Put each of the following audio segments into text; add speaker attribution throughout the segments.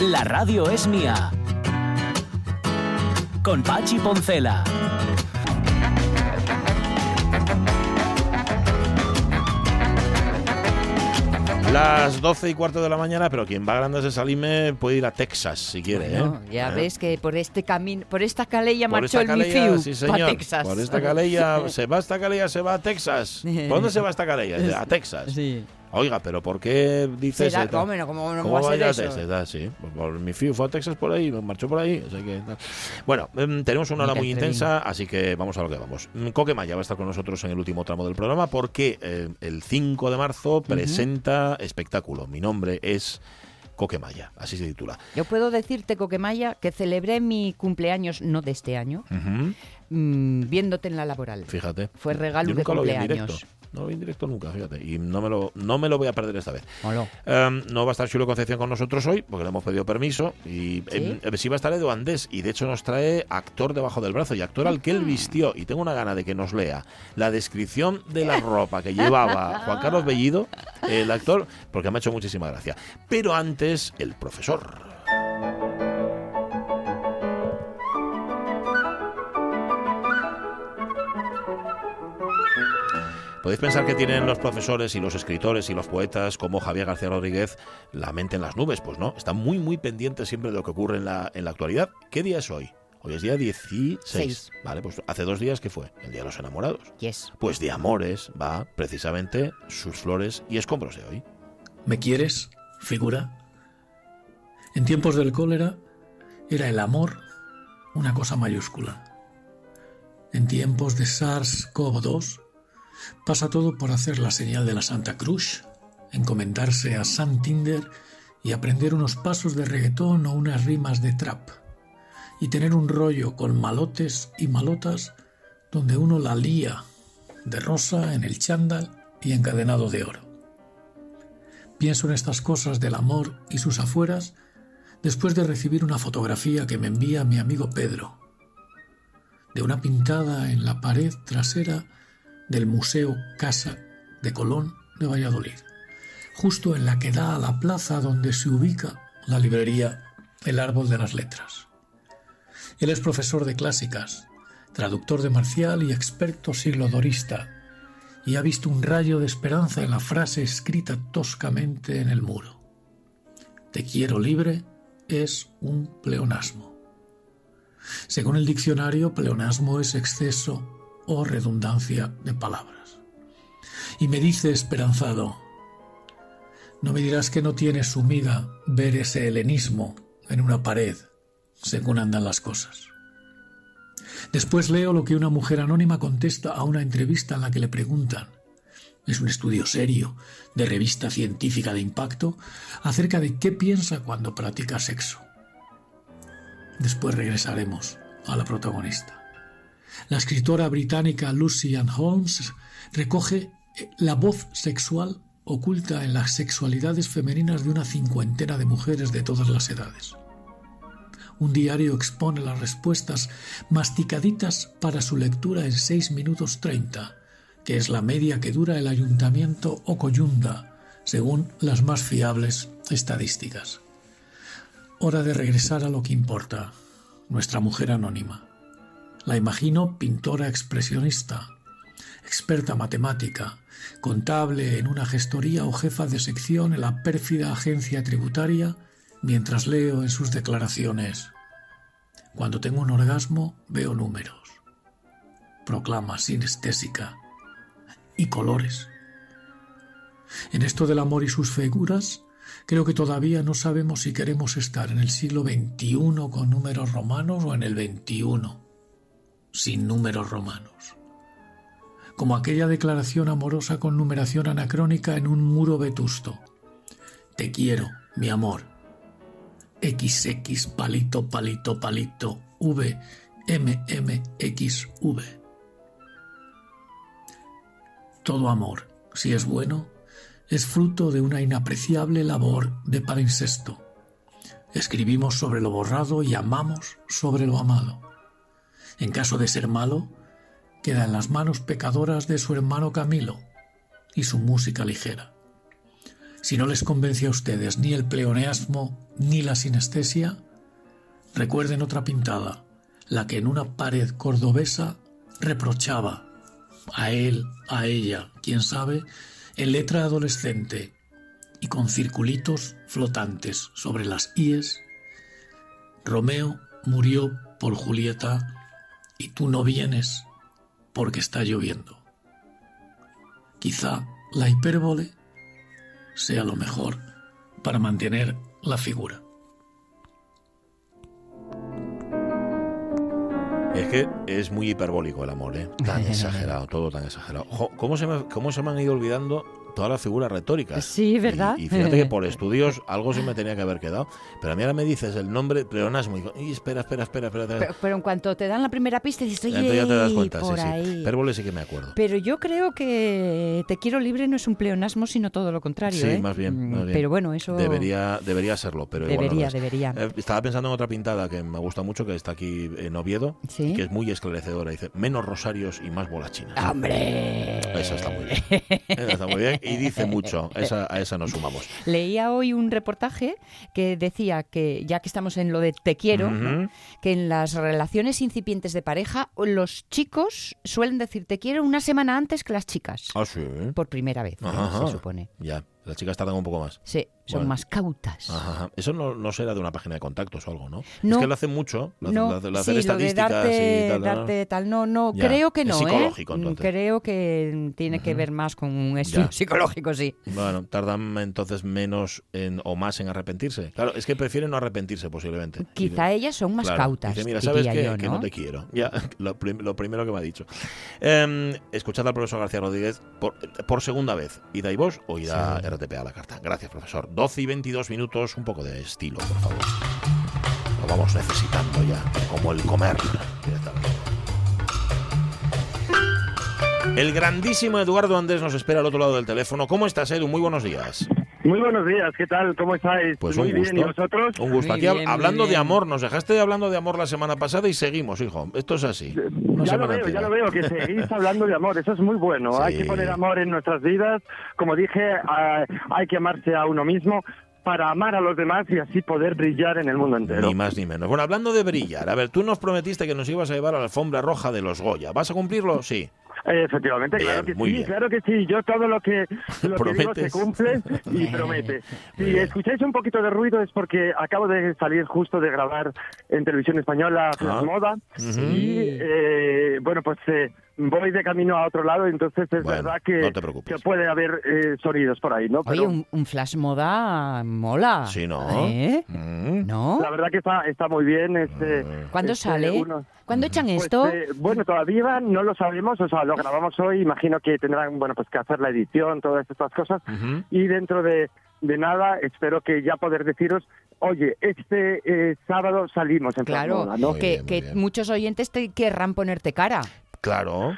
Speaker 1: La radio es mía. Con Pachi Poncela.
Speaker 2: Las 12 y cuarto de la mañana, pero quien va a Grandes de Salime puede ir a Texas si quiere.
Speaker 3: Bueno,
Speaker 2: ¿eh?
Speaker 3: ya
Speaker 2: ¿Eh?
Speaker 3: ves que por este camino, por esta calella
Speaker 2: Por
Speaker 3: marchó
Speaker 2: esta
Speaker 3: el
Speaker 2: calella,
Speaker 3: Mifiu
Speaker 2: sí, señor.
Speaker 3: Texas.
Speaker 2: Por esta calella, se va esta calella, se va a Texas. ¿Por dónde se va esta calella? A Texas.
Speaker 3: Sí.
Speaker 2: Oiga, pero ¿por qué dices eso?
Speaker 3: ¿cómo no? ¿Cómo no
Speaker 2: ¿Cómo
Speaker 3: va a ser eso?
Speaker 2: Sí, Pues por mi fiu fue a Texas por ahí, marchó por ahí. o sea que- Bueno, em, tenemos una hora muy intensa, así que vamos a lo que vamos. Mm, Coque Maya va a estar con nosotros en el último tramo del programa porque eh, el 5 de marzo presenta espectáculo. Mi nombre es Coque Maya, así se titula.
Speaker 3: Yo puedo decirte, Coquemaya, que celebré mi cumpleaños, no de este año,
Speaker 2: Ujú,
Speaker 3: mm, viéndote en la laboral.
Speaker 2: Fíjate.
Speaker 3: Fue regalo
Speaker 2: Yo
Speaker 3: de
Speaker 2: nunca lo vi en
Speaker 3: cumpleaños.
Speaker 2: directo. No lo vi en directo nunca, fíjate. Y no me lo, no me lo voy a perder esta vez. Em, no va a estar Chulo Concepción con nosotros hoy, porque le hemos pedido permiso. Y sí va a estar Edu Andés, y de hecho nos trae actor debajo del brazo, y actor al que él vistió. Y tengo una gana de que nos lea la descripción de la ropa que llevaba Juan Carlos Bellido, el actor, porque me ha hecho muchísima gracia. Pero antes, el profesor. Podéis pensar que tienen los profesores y los escritores y los poetas como Javier García Rodríguez la mente en las nubes. Pues no, están muy, muy pendientes siempre de lo que ocurre en la, en la actualidad. ¿Qué día es hoy? Hoy es día 16.
Speaker 3: Seis.
Speaker 2: Vale, pues hace dos días que fue, el Día de los Enamorados.
Speaker 3: Yes.
Speaker 2: Pues de amores va precisamente sus flores y escombros de hoy.
Speaker 4: ¿Me quieres, figura? En tiempos del cólera era el amor una cosa mayúscula. En tiempos de SARS-CoV-2 pasa todo por hacer la señal de la Santa Cruz, encomendarse a San Tinder y aprender unos pasos de reggaetón o unas rimas de trap, y tener un rollo con malotes y malotas donde uno la lía de rosa en el chándal y encadenado de oro. Pienso en estas cosas del amor y sus afueras después de recibir una fotografía que me envía mi amigo Pedro, de una pintada en la pared trasera del Museo Casa de Colón de Valladolid, justo en la que da a la plaza donde se ubica la librería El Árbol de las Letras. Él es profesor de clásicas, traductor de marcial y experto siglodorista, y ha visto un rayo de esperanza en la frase escrita toscamente en el muro. Te quiero libre es un pleonasmo. Según el diccionario, pleonasmo es exceso o redundancia de palabras. Y me dice esperanzado, no me dirás que no tienes sumida ver ese helenismo en una pared, según andan las cosas. Después leo lo que una mujer anónima contesta a una entrevista en la que le preguntan, es un estudio serio, de revista científica de impacto, acerca de qué piensa cuando practica sexo. Después regresaremos a la protagonista. La escritora británica Lucy Ann Holmes recoge la voz sexual oculta en las sexualidades femeninas de una cincuentena de mujeres de todas las edades. Un diario expone las respuestas masticaditas para su lectura en 6 minutos 30, que es la media que dura el ayuntamiento o coyunda, según las más fiables estadísticas. Hora de regresar a lo que importa, nuestra mujer anónima. La imagino pintora expresionista, experta matemática, contable en una gestoría o jefa de sección en la pérfida agencia tributaria, mientras leo en sus declaraciones. Cuando tengo un orgasmo veo números. Proclama sinestésica y colores. En esto del amor y sus figuras, creo que todavía no sabemos si queremos estar en el siglo XXI con números romanos o en el XXI sin números romanos. Como aquella declaración amorosa con numeración anacrónica en un muro vetusto. Te quiero, mi amor. XX palito palito palito V M M X V. Todo amor, si es bueno, es fruto de una inapreciable labor de palincesto. Escribimos sobre lo borrado y amamos sobre lo amado. En caso de ser malo, queda en las manos pecadoras de su hermano Camilo y su música ligera. Si no les convence a ustedes ni el pleoneasmo ni la sinestesia, recuerden otra pintada, la que en una pared cordobesa reprochaba a él, a ella, quién sabe, en letra adolescente y con circulitos flotantes sobre las íes, Romeo murió por Julieta y tú no vienes porque está lloviendo. Quizá la hipérbole sea lo mejor para mantener la figura.
Speaker 2: Es que es muy hiperbólico el amor, ¿eh? Tan exagerado, todo tan exagerado. Jo, ¿cómo, se me, ¿Cómo se me han ido olvidando todas las figuras retóricas.
Speaker 3: Sí, ¿verdad?
Speaker 2: Y, y, fíjate que por estudios algo se me tenía que haber quedado. Pero a mí ahora me dices el nombre pleonasmo y digo, y espera, espera, espera, espera.
Speaker 3: Pero, pero, en cuanto te dan la primera pista dices, oye,
Speaker 2: Entonces ya te das cuenta,
Speaker 3: por
Speaker 2: sí,
Speaker 3: ahí.
Speaker 2: sí. Sí que me acuerdo.
Speaker 3: Pero yo creo que Te quiero libre no es un pleonasmo, sino todo lo contrario.
Speaker 2: Sí,
Speaker 3: ¿eh?
Speaker 2: más bien,
Speaker 3: Mm,
Speaker 2: más bien.
Speaker 3: Pero bueno, eso...
Speaker 2: Debería, debería serlo, pero igual no lo
Speaker 3: Debería,
Speaker 2: es.
Speaker 3: debería.
Speaker 2: Eh, estaba pensando en otra pintada que me gusta mucho, que está aquí en Oviedo,
Speaker 3: Sí.
Speaker 2: que es muy esclarecedora. Dice, menos rosarios y más bolas chinas.
Speaker 3: ¡Hombre!
Speaker 2: Esa está muy bien. Esa está muy bien y dice mucho. Esa, a esa nos sumamos.
Speaker 3: Leía hoy un reportaje que decía que, ya que estamos en lo de te quiero, que en las relaciones incipientes de pareja los chicos suelen decir te quiero una semana antes que las chicas.
Speaker 2: Ah, sí.
Speaker 3: Por primera vez, se supone.
Speaker 2: Ya, las chicas tardan un poco más.
Speaker 3: Sí, son
Speaker 2: Bueno.
Speaker 3: más cautas.
Speaker 2: Ajá. Eso no, no será de una página de contactos o algo, ¿no?
Speaker 3: No.
Speaker 2: Es que lo hacen mucho, lo,
Speaker 3: No,
Speaker 2: lo- lo
Speaker 3: sí,
Speaker 2: hacen
Speaker 3: lo
Speaker 2: estadísticas
Speaker 3: darte,
Speaker 2: y tal. ¿no?
Speaker 3: darte tal, no, no,
Speaker 2: Ya,
Speaker 3: creo que
Speaker 2: es
Speaker 3: no,
Speaker 2: psicológico,
Speaker 3: ¿eh?
Speaker 2: entonces.
Speaker 3: Creo que tiene que ver más con un estudio
Speaker 2: Ya.
Speaker 3: psicológico, sí.
Speaker 2: Bueno, tardan entonces menos en, o más en arrepentirse. Claro, es que prefieren no arrepentirse posiblemente.
Speaker 3: Quizá ellas son más
Speaker 2: Claro,
Speaker 3: cautas,
Speaker 2: Dice, mira, ¿sabes
Speaker 3: yo,
Speaker 2: Que no te quiero. Ya, lo, prim- lo primero que me ha dicho. Eh, escuchad al profesor García Rodríguez por, por segunda vez. ¿Ida y vos o ida RTP a la carta? Gracias, profesor. 12 y 22 minutos, un poco de estilo, por favor. Lo vamos necesitando ya, como el comer. El grandísimo Eduardo Andrés nos espera al otro lado del teléfono. ¿Cómo estás, Edu? Muy buenos días.
Speaker 5: Muy buenos días, ¿qué tal? ¿Cómo estáis?
Speaker 2: Pues
Speaker 5: Muy
Speaker 2: un
Speaker 5: bien, ¿y
Speaker 2: gusto.
Speaker 5: vosotros?
Speaker 2: Un gusto. Aquí
Speaker 3: bien,
Speaker 2: hablando de amor, nos dejaste hablando de amor la semana pasada y seguimos, hijo. Esto es así. Una
Speaker 5: Ya lo veo,
Speaker 2: entera.
Speaker 5: ya lo veo, que seguís hablando de amor, eso es muy bueno.
Speaker 2: Sí.
Speaker 5: Hay que poner amor en nuestras vidas. Como dije, hay que amarse a uno mismo para amar a los demás y así poder brillar en el mundo entero.
Speaker 2: Ni más ni menos. Bueno, hablando de brillar, a ver, tú nos prometiste que nos ibas a llevar a la alfombra roja de los Goya. ¿Vas a cumplirlo? Sí.
Speaker 5: Eh, Efectivamente,
Speaker 2: Bien,
Speaker 5: claro que
Speaker 2: muy
Speaker 5: sí,
Speaker 2: bien.
Speaker 5: claro que sí. Yo todo lo que, lo que digo se
Speaker 2: Prometes.
Speaker 5: cumple y promete.
Speaker 2: Muy
Speaker 5: Si
Speaker 2: bien.
Speaker 5: escucháis un poquito de ruido es porque acabo de salir justo de grabar en televisión española Flash. Moda y eh, bueno, pues eh, voy de camino a otro lado, entonces es
Speaker 2: Bueno,
Speaker 5: verdad que,
Speaker 2: no te preocupes.
Speaker 5: que puede haber eh, sonidos por ahí, ¿no?
Speaker 3: Oye,
Speaker 5: Pero
Speaker 3: un, un flash moda mola.
Speaker 2: Sí, ¿no?
Speaker 3: ¿Eh?
Speaker 2: Mm.
Speaker 3: ¿No?
Speaker 5: la verdad que está, está muy bien. Este,
Speaker 3: ¿Cuándo
Speaker 5: este,
Speaker 3: sale?
Speaker 5: uno-
Speaker 3: ¿Cuándo echan
Speaker 5: Pues,
Speaker 3: esto?
Speaker 5: eh, bueno, todavía no lo sabemos, o sea, lo grabamos hoy, imagino que tendrán, bueno, pues que hacer la edición, todas estas cosas, y dentro de, de nada espero que ya poder deciros, oye, este eh, sábado salimos en
Speaker 3: Claro, que,
Speaker 2: bien,
Speaker 3: que muchos oyentes te querrán ponerte cara.
Speaker 2: Claro.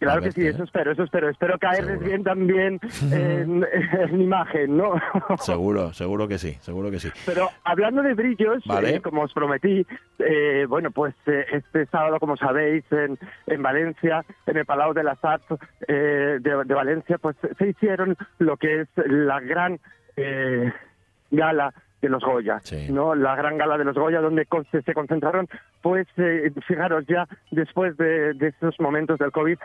Speaker 5: Claro que sí, eso espero, eso espero. Espero caerles
Speaker 2: Seguro.
Speaker 5: bien también en, en imagen, ¿no?
Speaker 2: Seguro, seguro que sí, seguro que sí.
Speaker 5: Pero hablando de brillos,
Speaker 2: Vale.
Speaker 5: eh, como os prometí, eh, bueno, pues eh, este sábado, como sabéis, en, en Valencia, en el Palau de las Arts eh, de, de Valencia, pues se hicieron lo que es la gran eh, gala de los Goya,
Speaker 2: Sí.
Speaker 5: ¿no? La gran gala de los Goya, donde se, concentraron, pues, eh, fijaros ya, después de, de estos momentos del COVID,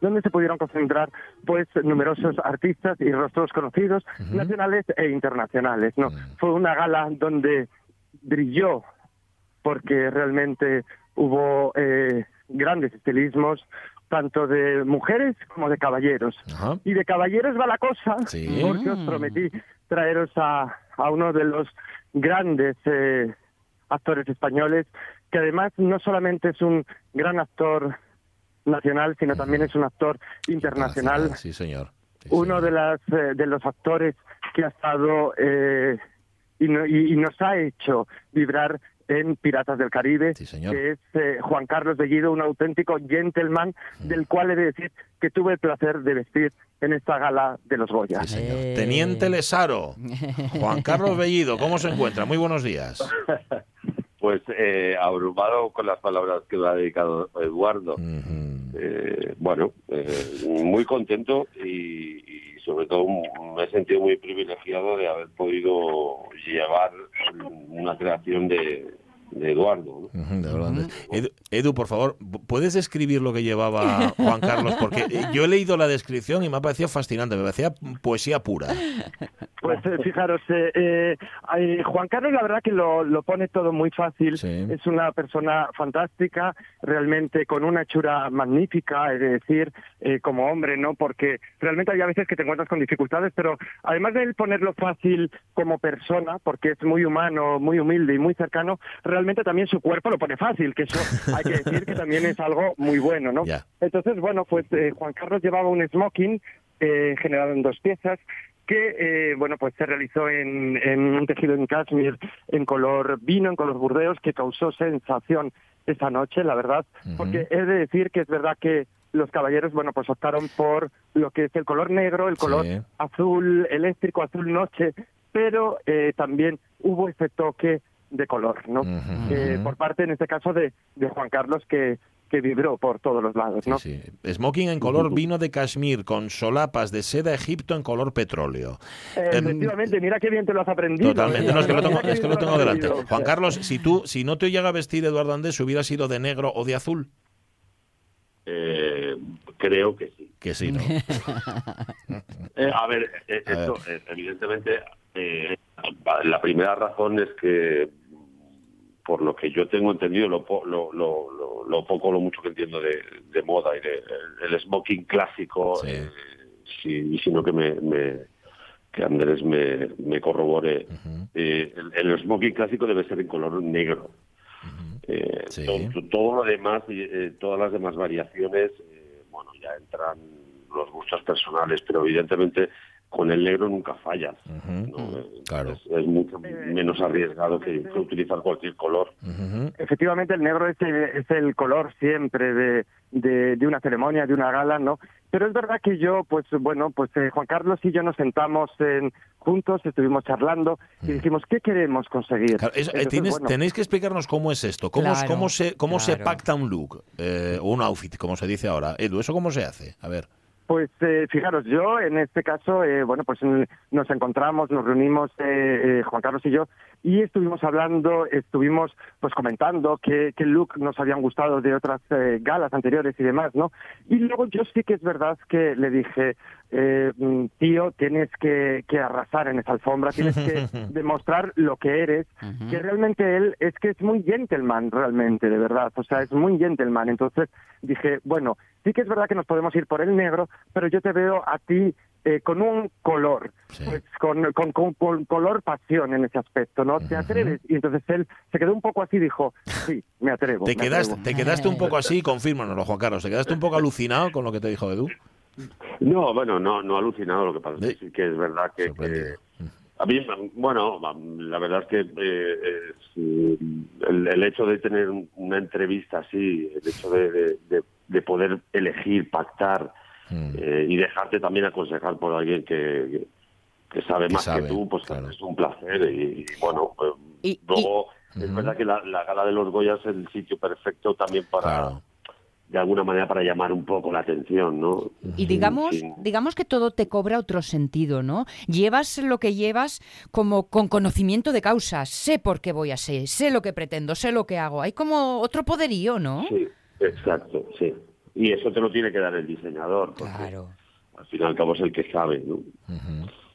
Speaker 5: donde se pudieron concentrar pues numerosos artistas y rostros conocidos nacionales e internacionales no fue una gala donde brilló porque realmente hubo eh, grandes estilismos tanto de mujeres como de caballeros y de caballeros va la cosa
Speaker 2: Sí.
Speaker 5: porque os prometí traeros a, a uno de los grandes eh, actores españoles que además no solamente es un gran actor nacional sino también es un actor internacional
Speaker 2: Sí, señor. Sí,
Speaker 5: uno
Speaker 2: señor.
Speaker 5: de las eh, de los actores que ha estado eh, y, no- y- y nos ha hecho vibrar en Piratas del Caribe,
Speaker 2: Sí, señor.
Speaker 5: que es eh, Juan Carlos Bellido, un auténtico gentleman, del cual he de decir que tuve el placer de vestir en esta gala de los Goya.
Speaker 2: Sí, señor.
Speaker 3: Eh.
Speaker 2: Teniente Lesaro, Juan Carlos Bellido, ¿cómo se encuentra? Muy buenos días.
Speaker 6: Pues eh, abrumado con las palabras que me ha dedicado Eduardo. Eh, bueno, eh, muy contento y, y sobre todo me he sentido muy privilegiado de haber podido llevar una creación de, de Eduardo. ¿no?
Speaker 2: De verdad. Edu, Edu, por favor, ¿puedes describir lo que llevaba Juan Carlos? Porque eh, yo he leído la descripción y me ha parecido fascinante, me parecía poesía pura.
Speaker 5: Pues eh, fijaros, eh, eh, eh, Juan Carlos la verdad que lo, lo pone todo muy fácil.
Speaker 2: Sí.
Speaker 5: Es una persona fantástica, realmente con una hechura magnífica, es decir, eh, como hombre, ¿no? Porque realmente hay a veces que te encuentras con dificultades, pero además de él ponerlo fácil como persona, porque es muy humano, muy humilde y muy cercano, realmente también su cuerpo lo pone fácil, que eso hay que decir que también es algo muy bueno, ¿no?
Speaker 2: Ya.
Speaker 5: Entonces, bueno, pues eh, Juan Carlos llevaba un smoking eh, generado en dos piezas que, eh, bueno, pues se realizó en, en un tejido en cashmere en color vino, en color burdeos, que causó sensación esa noche, la verdad,
Speaker 2: Ujú.
Speaker 5: porque he de decir que es verdad que los caballeros, bueno, pues optaron por lo que es el color negro, el color
Speaker 2: Sí.
Speaker 5: azul eléctrico, azul noche, pero eh, también hubo ese toque de color, ¿no? Eh, por parte, en este caso, de, de Juan Carlos, que, que vibró por todos los lados, ¿no?
Speaker 2: Sí, sí. Smoking en color vino de Kashmir, con solapas de seda Egipto en color petróleo.
Speaker 5: Eh, Efectivamente, mira qué bien te lo has aprendido.
Speaker 2: Totalmente,
Speaker 5: ¿eh?
Speaker 2: no, es que lo tengo, es que lo tengo delante. Juan Carlos, si tú, si no te llega a vestir Eduardo Andés, hubiera sido de negro o de azul.
Speaker 6: Eh, creo que sí.
Speaker 2: Que sí, ¿no?
Speaker 6: Eh, a ver, eh,
Speaker 2: A
Speaker 6: esto, eh, evidentemente, eh, la primera razón es que, por lo que yo tengo entendido, lo, po- lo, lo, lo, poco o lo mucho que entiendo de, de moda y de el, el smoking clásico,
Speaker 2: Sí.
Speaker 6: eh, si, y sino que me, me- que Andrés me, me corrobore, eh, el, el smoking clásico debe ser en color negro. Eh,
Speaker 2: Sí.
Speaker 6: to- todo, lo demás, eh, todas las demás variaciones, eh, bueno, ya entran los gustos personales, pero evidentemente con el negro nunca fallas. Eh,
Speaker 2: Claro.
Speaker 6: Es, es mucho menos arriesgado que, que utilizar cualquier color.
Speaker 5: Efectivamente, el negro es, el- es el color siempre de, de, de una ceremonia, de una gala, ¿no? Pero es verdad que yo, pues bueno, pues eh, Juan Carlos y yo nos sentamos en, juntos, estuvimos charlando y dijimos, ¿qué queremos conseguir?
Speaker 2: Mm. Claro, eso, eh,
Speaker 5: Entonces,
Speaker 2: tienes-
Speaker 5: bueno,
Speaker 2: tenéis que explicarnos cómo es esto, cómo,
Speaker 3: Claro,
Speaker 2: cómo, se, cómo se pacta un look eh, o un outfit, como se dice ahora. Edu, ¿eso cómo se hace? A ver.
Speaker 5: Pues eh, fijaros, yo en este caso, eh, bueno, pues nos encontramos, nos reunimos eh, eh, Juan Carlos y yo y estuvimos hablando, estuvimos pues comentando qué, qué look nos habían gustado de otras eh, galas anteriores y demás, ¿no? Y luego yo sí que es verdad que le dije, eh, mm, tío, tienes que, que arrasar en esa alfombra, tienes que demostrar lo que eres, que realmente él es que es muy gentleman, realmente, de verdad, o sea, es muy gentleman. Entonces dije, bueno, sí que es verdad que nos podemos ir por el negro, pero yo te veo a ti eh, con un color,
Speaker 2: Sí.
Speaker 5: pues con, con, con- con color pasión en ese aspecto, ¿no? ¿Te atreves? Y entonces él se quedó un poco así y dijo, sí, me atrevo.
Speaker 2: Te
Speaker 5: me
Speaker 2: quedaste,
Speaker 5: atrevo".
Speaker 2: te quedaste un poco así, confírmanoslo, Juan Carlos. ¿Te quedaste un poco alucinado con lo que te dijo Edu?
Speaker 6: No, bueno, no, no alucinado, lo que pasa es
Speaker 2: Sí.
Speaker 6: que sí que es verdad que... Que- a mí, bueno, la verdad es que eh, es, el, el hecho de tener una entrevista así, el hecho de, de- de- de poder elegir, pactar
Speaker 2: Mm.
Speaker 6: eh, y dejarte también aconsejar por alguien que, que sabe
Speaker 2: Que
Speaker 6: más
Speaker 2: sabe,
Speaker 6: que tú, pues
Speaker 2: claro.
Speaker 6: es un placer. Y, y bueno, pues,
Speaker 3: Y-
Speaker 6: luego
Speaker 2: y-
Speaker 6: es verdad que la, la gala de los Goyas es el sitio perfecto también para,
Speaker 2: Claro.
Speaker 6: de alguna manera, para llamar un poco la atención, ¿no?
Speaker 3: Y digamos,
Speaker 6: Sí.
Speaker 3: digamos que todo te cobra otro sentido, ¿no? Llevas lo que llevas como con conocimiento de causa. Sé por qué voy a ser, sé lo que pretendo, sé lo que hago. Hay como otro poderío, ¿no?
Speaker 6: Sí, exacto, sí. Y eso te lo tiene que dar el diseñador, porque
Speaker 3: Claro.
Speaker 6: al fin y al cabo es el que sabe, ¿no?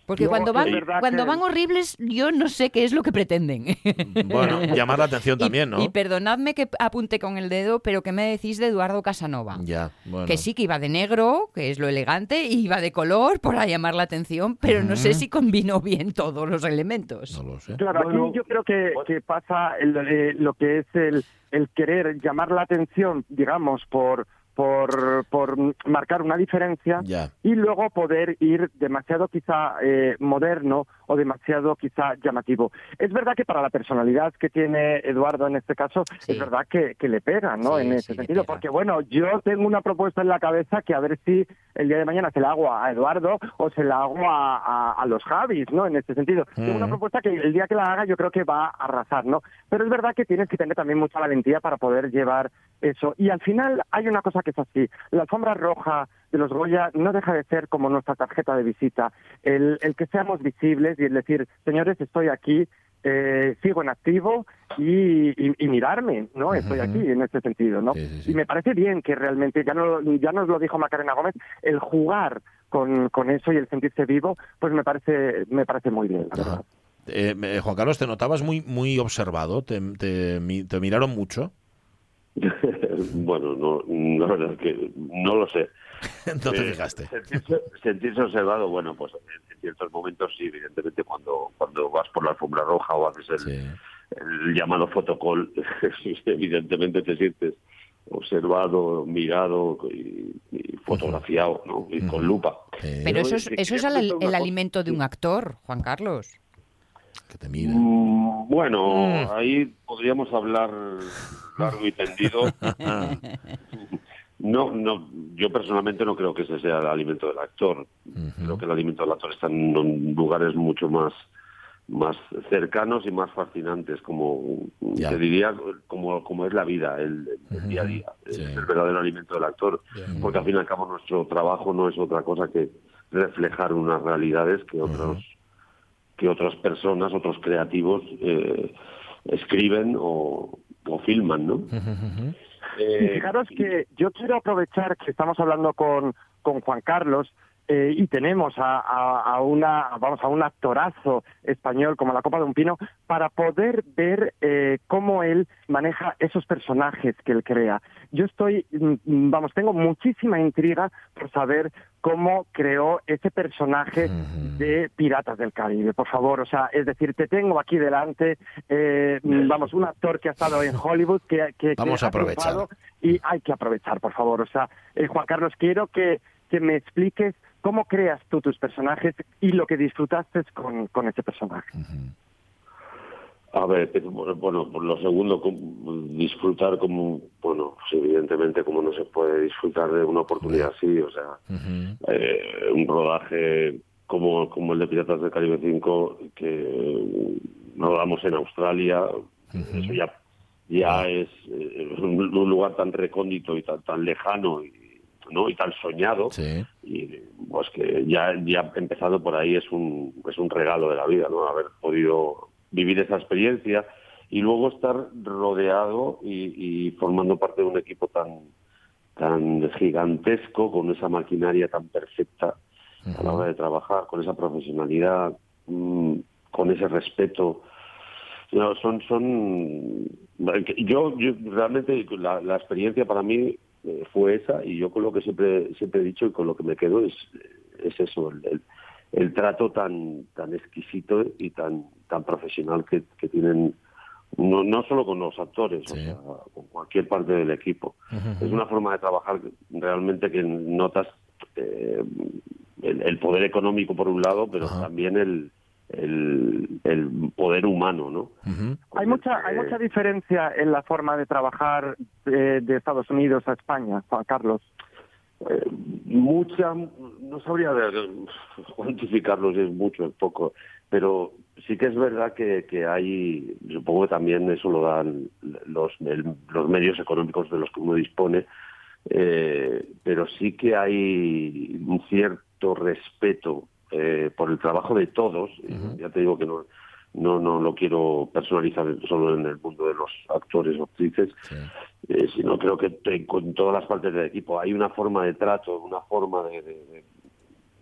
Speaker 3: Porque cuando van, cuando
Speaker 5: que-
Speaker 3: van horribles, yo no sé qué es lo que pretenden.
Speaker 2: Bueno, llamar la atención
Speaker 3: Y-
Speaker 2: también, ¿no?
Speaker 3: Y, perdonadme que apunte con el dedo, pero ¿qué me decís de Eduardo Casanova?
Speaker 2: Ya, bueno.
Speaker 3: Que sí, que iba de negro, que es lo elegante, y iba de color para llamar la atención, pero no sé si combinó bien todos los elementos.
Speaker 2: No lo sé.
Speaker 5: Claro,
Speaker 6: Bueno,
Speaker 5: aquí yo creo que, que pasa el- eh, lo que es el, el querer llamar la atención, digamos, por por, por marcar una diferencia y luego poder ir demasiado quizá eh, moderno o demasiado quizá llamativo. Es verdad que para la personalidad que tiene Eduardo en este caso,
Speaker 3: Sí.
Speaker 5: es verdad que, que le pega, ¿no?
Speaker 3: Sí,
Speaker 5: en ese sentido, porque bueno, yo tengo una propuesta en la cabeza que a ver si el día de mañana se la hago a Eduardo o se la hago a, a- a los Javis, ¿no? En este sentido. Tengo una
Speaker 2: Ujú.
Speaker 5: propuesta que el día que la haga yo creo que va a arrasar, ¿no? Pero es verdad que tienes que tener también mucha valentía para poder llevar eso. Y al final hay una cosa que es así. La alfombra roja de los Goya no deja de ser como nuestra tarjeta de visita. El, el que seamos visibles y el decir, señores, estoy aquí, eh, sigo en activo y, y- y mirarme, ¿no? Estoy aquí en este sentido, ¿no?
Speaker 2: Sí, sí, sí.
Speaker 5: Y me parece bien que realmente, ya, no, ya nos lo dijo Macarena Gómez, el jugar con, con eso y el sentirse vivo, pues me parece, me parece muy bien, la verdad.
Speaker 2: Ajá. Eh, Juan Carlos, te notabas muy, muy observado, te, te mi- te miraron mucho.
Speaker 6: bueno, no, la verdad es que no lo sé.
Speaker 2: no te
Speaker 6: Eh,
Speaker 2: fijaste.
Speaker 6: Sentirse, sentirse observado, bueno, pues en, en ciertos momentos sí, evidentemente cuando, cuando vas por la alfombra roja o haces el,
Speaker 2: Sí.
Speaker 6: el llamado fotocall, evidentemente te sientes observado, mirado y, y fotografiado, ¿no? Y con lupa.
Speaker 2: Eh,
Speaker 3: Pero eso es,
Speaker 6: que
Speaker 3: eso es el, alimento de un actor, Juan Carlos.
Speaker 2: que te miren.
Speaker 6: Mm, Bueno,
Speaker 2: Mm.
Speaker 6: ahí podríamos hablar largo y tendido. No, no, yo personalmente no creo que ese sea el alimento del actor. Creo que el alimento del actor está en lugares mucho más más cercanos y más fascinantes, como te diría, como, como es la vida, el, el día a día,
Speaker 2: Sí.
Speaker 6: es el verdadero alimento del actor, porque al fin y al cabo nuestro trabajo no es otra cosa que reflejar unas realidades que otros que otras personas, otros creativos eh, escriben o, o filman, ¿no?
Speaker 5: Y
Speaker 6: Eh,
Speaker 5: fijaros que yo quiero aprovechar que estamos hablando con, con Juan Carlos eh, y tenemos a, a- a una vamos a un actorazo español como la Copa de un Pino para poder ver eh, cómo él maneja esos personajes que él crea. Yo estoy mm, vamos tengo muchísima intriga por saber cómo creó ese personaje de Piratas del Caribe, por favor. O sea, es decir, te tengo aquí delante, eh, vamos, un actor que ha estado en Hollywood, que, que- que
Speaker 2: Vamos a
Speaker 5: ha
Speaker 2: aprovechar.
Speaker 5: y hay que aprovechar, por favor. O sea, eh, Juan Carlos, quiero que, que me expliques cómo creas tú tus personajes y lo que disfrutaste con, con ese personaje.
Speaker 6: A ver, bueno, por lo segundo, como disfrutar como, bueno, pues evidentemente como no se puede disfrutar de una oportunidad así, o sea, eh, un rodaje como, como el de Piratas del Caribe 5, que rodamos en Australia, eso ya, ya es eh, un, un lugar tan recóndito y tan, tan lejano y, ¿no? y tan soñado,
Speaker 2: Sí.
Speaker 6: y pues que ya, ya empezado por ahí es un, es un regalo de la vida, ¿no? Haber podido vivir esa experiencia y luego estar rodeado y, y formando parte de un equipo tan tan gigantesco con esa maquinaria tan perfecta a la hora de trabajar con esa profesionalidad mm, con ese respeto No, son son yo, yo realmente la, la experiencia para mí eh, fue esa y yo con lo que siempre siempre he dicho y con lo que me quedo es es eso el, el- el trato tan tan exquisito y tan tan profesional que, que tienen no, no solo con los actores, o sea, con cualquier parte del equipo. Es una forma de trabajar realmente que notas eh, el, el poder económico por un lado, pero también el, el, el poder humano, ¿no?
Speaker 5: Hay mucha, hay mucha diferencia en la forma de trabajar de, de Estados Unidos a España, Juan Carlos.
Speaker 6: Eh, mucha, no sabría de- cuantificarlo si es mucho o es poco, pero sí que es verdad que, que hay, supongo que también eso lo dan los, el- los medios económicos de los que uno dispone, eh, pero sí que hay un cierto respeto eh, por el trabajo de todos, ya te digo que no, no, no lo quiero personalizar solo en el mundo de los actores o actrices, eh, sino creo que te- con todas las partes del equipo hay una forma de trato, una forma de, de-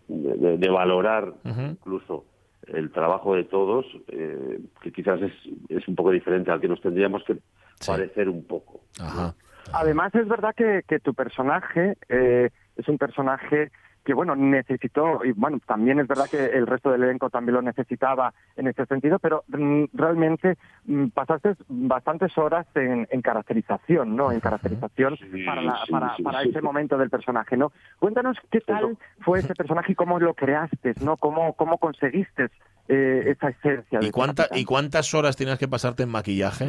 Speaker 6: de- de- de valorar incluso el trabajo de todos, eh, que quizás es, es un poco diferente al que nos tendríamos que
Speaker 2: Sí.
Speaker 6: parecer un poco.
Speaker 2: Ajá.
Speaker 5: Además, es verdad que, que tu personaje eh, es un personaje que bueno, necesitó, y bueno, también es verdad que el resto del elenco también lo necesitaba en ese sentido, pero mm, realmente mm, pasaste bastantes horas en, en caracterización, ¿no? En caracterización
Speaker 6: Sí,
Speaker 5: para, la-
Speaker 6: sí,
Speaker 5: para,
Speaker 6: sí,
Speaker 5: para
Speaker 6: sí.
Speaker 5: ese momento del personaje, ¿no? Cuéntanos qué tal fue ese personaje y cómo lo creaste, ¿no? ¿Cómo, cómo conseguiste eh, esa esencia?
Speaker 2: ¿Y, cuánta? ¿Y cuántas horas tienes que pasarte en maquillaje,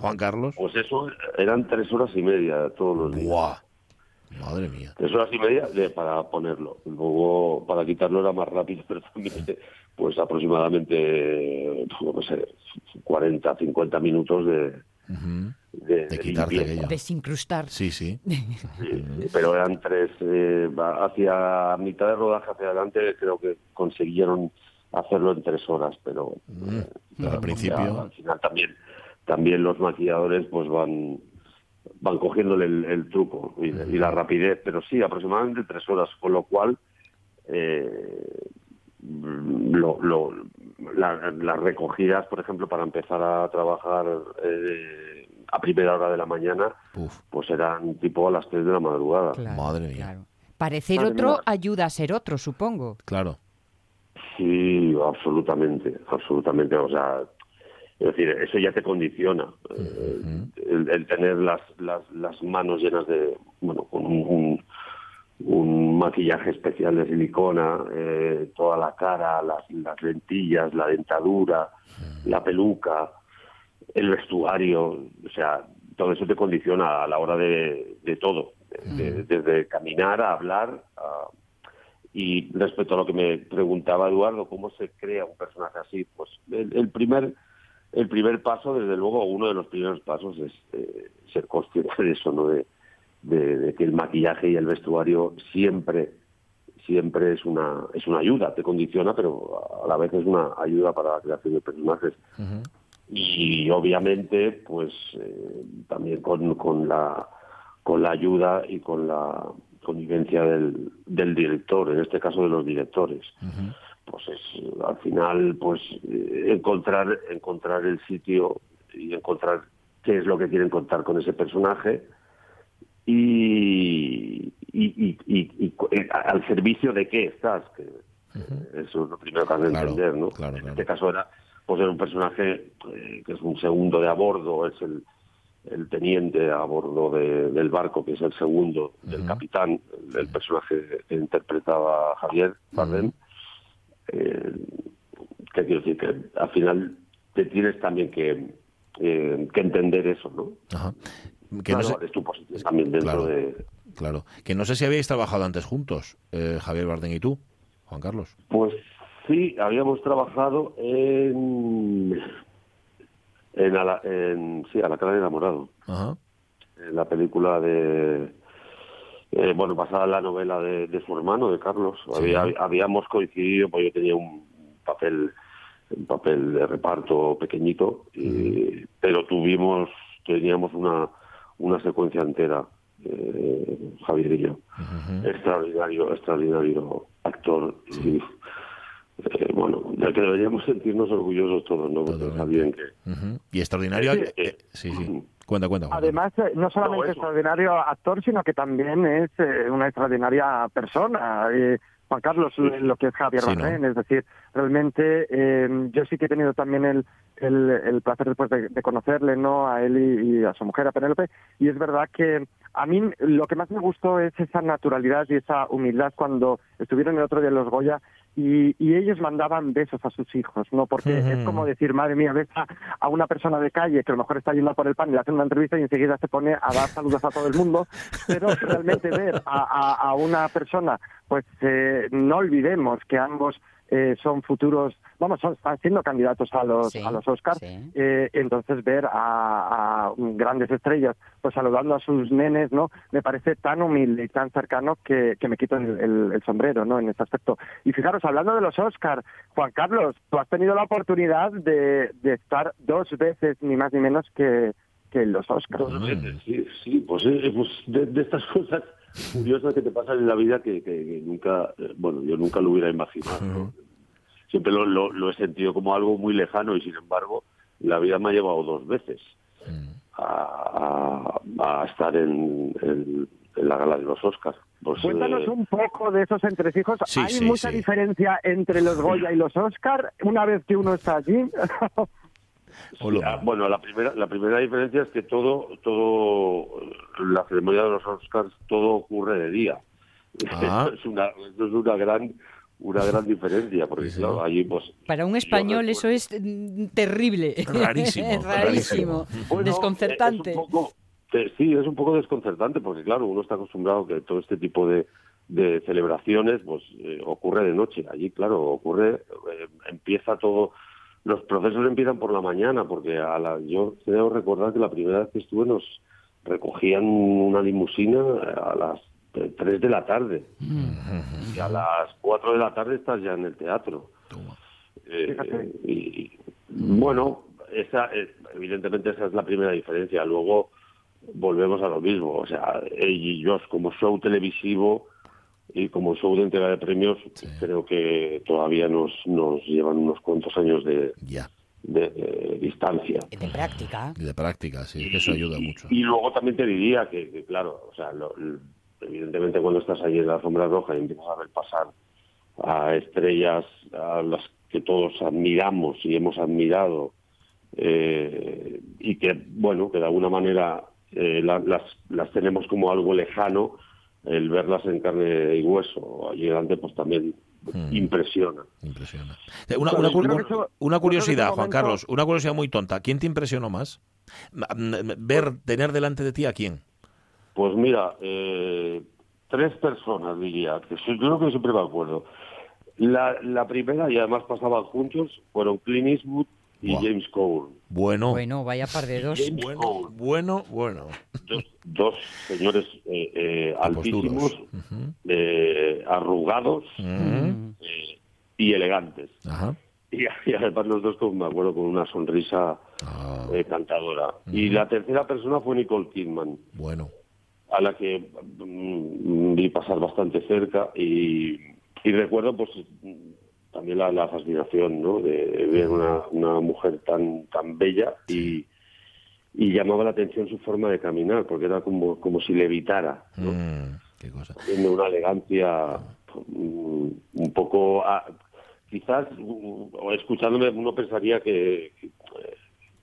Speaker 2: Juan Carlos?
Speaker 6: Pues eso eran tres horas y media todos los días.
Speaker 2: ¡Buah! Madre mía.
Speaker 6: Tres horas y media de- para ponerlo. Luego, para quitarlo era más rápido, pero también, pues aproximadamente, no sé, 40, 50 minutos de,
Speaker 2: Ujú.
Speaker 6: de,
Speaker 2: De quitarte
Speaker 6: limpieza.
Speaker 2: aquello.
Speaker 3: Desincrustar.
Speaker 2: Sí, sí.
Speaker 6: Sí, pero eran tres, eh, hacia mitad de rodaje hacia adelante creo que consiguieron hacerlo en tres horas, pero,
Speaker 2: Mm,
Speaker 6: eh,
Speaker 2: pero al
Speaker 6: ya,
Speaker 2: principio-
Speaker 6: al final también también los maquilladores pues van van cogiéndole el, el truco y, y la rapidez, pero sí, aproximadamente tres horas, con lo cual eh, lo, lo- la- las recogidas, por ejemplo, para empezar a trabajar eh, a primera hora de la mañana,
Speaker 2: Uf,
Speaker 6: pues eran tipo a las 3 de la madrugada.
Speaker 3: Claro,
Speaker 2: Madre mía.
Speaker 3: claro. Parecer
Speaker 5: Madre
Speaker 3: otro
Speaker 5: mía.
Speaker 3: ayuda a ser otro, supongo.
Speaker 2: claro.
Speaker 6: Sí, absolutamente, absolutamente. O sea, es decir, eso ya te condiciona. Eh, el, el tener las, las, las manos llenas de, bueno, con un, un- un maquillaje especial de silicona, eh, toda la cara, las, las lentillas, la dentadura, la peluca, el vestuario, o sea, todo eso te condiciona a la hora de, de todo, de- desde caminar a hablar. a- y respecto a lo que me preguntaba Eduardo, ¿cómo se crea un personaje así? Pues el, el primer el primer paso, desde luego, uno de los primeros pasos es eh, ser consciente de eso, ¿no? De, de- de que el maquillaje y el vestuario siempre siempre es una es una ayuda, te condiciona, pero a la vez es una ayuda para la creación de personajes. Y obviamente pues eh, también con, con la con la ayuda y con la connivencia del, del director en este caso de los directores pues es al final pues eh, encontrar encontrar el sitio y encontrar qué es lo que quieren contar con ese personaje. Y, y, y- y- y cu- eh, al servicio de qué estás que eso es lo primero que has de
Speaker 2: Claro,
Speaker 6: entender no
Speaker 2: claro,
Speaker 6: en
Speaker 2: claro.
Speaker 6: este caso era pues era un personaje eh, que es un segundo de a bordo es el el teniente a bordo de- del barco que es el segundo del capitán el, el personaje que interpretaba Javier Bardem eh, ¿qué quiero decir? Que al final te tienes también que, eh, que entender eso, ¿no?
Speaker 2: Ajá. Que
Speaker 6: Claro,
Speaker 2: no sé,
Speaker 6: es tu posición también dentro
Speaker 2: claro.
Speaker 6: de...
Speaker 2: claro. Que no sé si habéis trabajado antes juntos, eh, Javier Bardem y tú, Juan Carlos.
Speaker 6: Pues sí, habíamos trabajado en... En, Ala- en sí, Alacrán enamorado,
Speaker 2: Ajá.
Speaker 6: en la película de... eh, bueno, basada en la novela de, de su hermano, de Carlos.
Speaker 2: Sí.
Speaker 6: Había- habíamos coincidido, pues yo tenía un papel un papel de reparto pequeñito, y- pero tuvimos, teníamos una, una secuencia entera, eh, Javier y yo. Extraordinario, extraordinario actor. Y, eh, bueno, del que deberíamos sentirnos orgullosos todos, ¿no? Porque está bien que...
Speaker 2: Y extraordinario.
Speaker 6: Sí,
Speaker 2: eh,
Speaker 6: eh,
Speaker 2: sí, Cuenta, cuenta. Juan
Speaker 5: Además, eh, no solamente
Speaker 6: eso.
Speaker 5: extraordinario actor, sino que también es eh, una extraordinaria persona. Eh, Juan Carlos, lo que es Javier
Speaker 2: Sí, ¿no?
Speaker 5: Es decir, realmente eh, yo sí que he tenido también el, el, el placer después de, de conocerle, ¿no? A él y, y a su mujer, a Penélope, y es verdad que a mí lo que más me gustó es esa naturalidad y esa humildad cuando estuvieron el otro día en los Goya y, y ellos mandaban besos a sus hijos, ¿no? Porque es como decir, madre mía, ves a, a una persona de calle que a lo mejor está yendo a por el pan y le hacen una entrevista y enseguida se pone a dar saludos a todo el mundo, pero realmente ver a, a- a una persona, pues eh, no olvidemos que ambos eh, son futuros, vamos, son, están siendo candidatos a los,
Speaker 3: Sí,
Speaker 5: a los Oscars,
Speaker 3: sí.
Speaker 5: eh, entonces ver a, a grandes estrellas pues saludando a sus nenes, ¿no? Me parece tan humilde y tan cercano que, que me quito el, el- el sombrero, ¿no? En ese aspecto. Y fijaros, hablando de los Oscars, Juan Carlos, tú has tenido la oportunidad de, de estar dos veces, ni más ni menos que, que en los Oscars.
Speaker 6: Dos veces, sí, sí, pues, eh, pues de, de estas cosas curiosas que te pasan en la vida que, que- que nunca, eh, bueno, yo nunca lo hubiera imaginado. ¿no? Siempre lo, lo- lo he sentido como algo muy lejano y sin embargo la vida me ha llevado dos veces a, a- a estar en, en- en la gala de los Oscars. Pues,
Speaker 5: Cuéntanos
Speaker 6: eh,
Speaker 5: un poco de esos entresijos.
Speaker 2: Sí,
Speaker 5: ¿Hay
Speaker 2: sí,
Speaker 5: mucha
Speaker 2: sí.
Speaker 5: diferencia entre los Goya y los Oscar una vez que uno está allí?
Speaker 2: O lo-
Speaker 6: bueno, la primera, la primera diferencia es que todo, todo, la ceremonia de los Oscars, todo ocurre de día.
Speaker 2: Ah.
Speaker 6: Es una, es una gran, una gran diferencia, porque
Speaker 2: Sí, sí.
Speaker 6: claro, allí pues.
Speaker 3: Para un español
Speaker 6: recuerdo-
Speaker 3: eso es mm, terrible.
Speaker 2: Rarísimo,
Speaker 3: Es rarísimo.
Speaker 6: Bueno,
Speaker 3: Desconcertante.
Speaker 6: es un poco- eh, sí, es un poco desconcertante porque, claro, uno está acostumbrado que todo este tipo de, de celebraciones pues eh, ocurre de noche. Allí, claro, ocurre, eh, empieza todo, los procesos empiezan por la mañana porque a la, yo creo recordar que la primera vez que estuve nos recogían una limusina a las eh, 3 de la tarde y a las 4 de la tarde estás ya en el teatro. Eh,
Speaker 5: Fíjate.
Speaker 6: y, y, bueno, esa es- evidentemente esa es la primera diferencia. Luego volvemos a lo mismo. O sea, ella y yo como show televisivo y como show de entrega de premios, creo que todavía nos, nos llevan unos cuantos años de,
Speaker 2: Ya,
Speaker 6: de, eh, distancia.
Speaker 3: De práctica.
Speaker 2: y de práctica, sí, que eso ayuda mucho.
Speaker 6: Y luego también te diría que, que, claro, o sea, lo- evidentemente cuando estás allí en la alfombra roja y empiezas a ver pasar a estrellas a las que todos admiramos y hemos admirado eh, y que, bueno, que de alguna manera eh, la- las, las tenemos como algo lejano, el verlas en carne y hueso allí delante pues también impresiona.
Speaker 2: Impresiona. Eh, Una,
Speaker 5: yo yo
Speaker 2: curiosidad,
Speaker 5: ese
Speaker 2: Juan Carlos, una curiosidad muy tonta. ¿Quién te impresionó más? Ver, tener delante de ti a quién.
Speaker 6: Pues mira, eh, tres personas diría, que sí, creo que siempre me acuerdo. La, la primera, y además pasaban juntos, fueron Clint Eastwood y. James Cole.
Speaker 2: Bueno,
Speaker 3: Bueno, vaya par de dos.
Speaker 6: James
Speaker 2: bueno,
Speaker 6: Cole.
Speaker 2: bueno, bueno.
Speaker 6: Dos, señores eh, eh, altísimos, eh, arrugados
Speaker 2: Mm.
Speaker 6: y elegantes.
Speaker 2: Ajá.
Speaker 6: Y, y además los dos, con, me acuerdo, con una sonrisa
Speaker 2: Ah,
Speaker 6: cantadora. Y la tercera persona fue Nicole Kidman.
Speaker 2: bueno.
Speaker 6: a la que mm, vi pasar bastante cerca y, y recuerdo pues también la, la fascinación ¿no? de ver una, una mujer tan tan bella y, y llamaba la atención su forma de caminar porque era como como si levitara ¿no?
Speaker 2: Mm, qué cosa.
Speaker 6: tiene una elegancia mm, un poco ah, quizás mm, escuchándome uno pensaría que, que,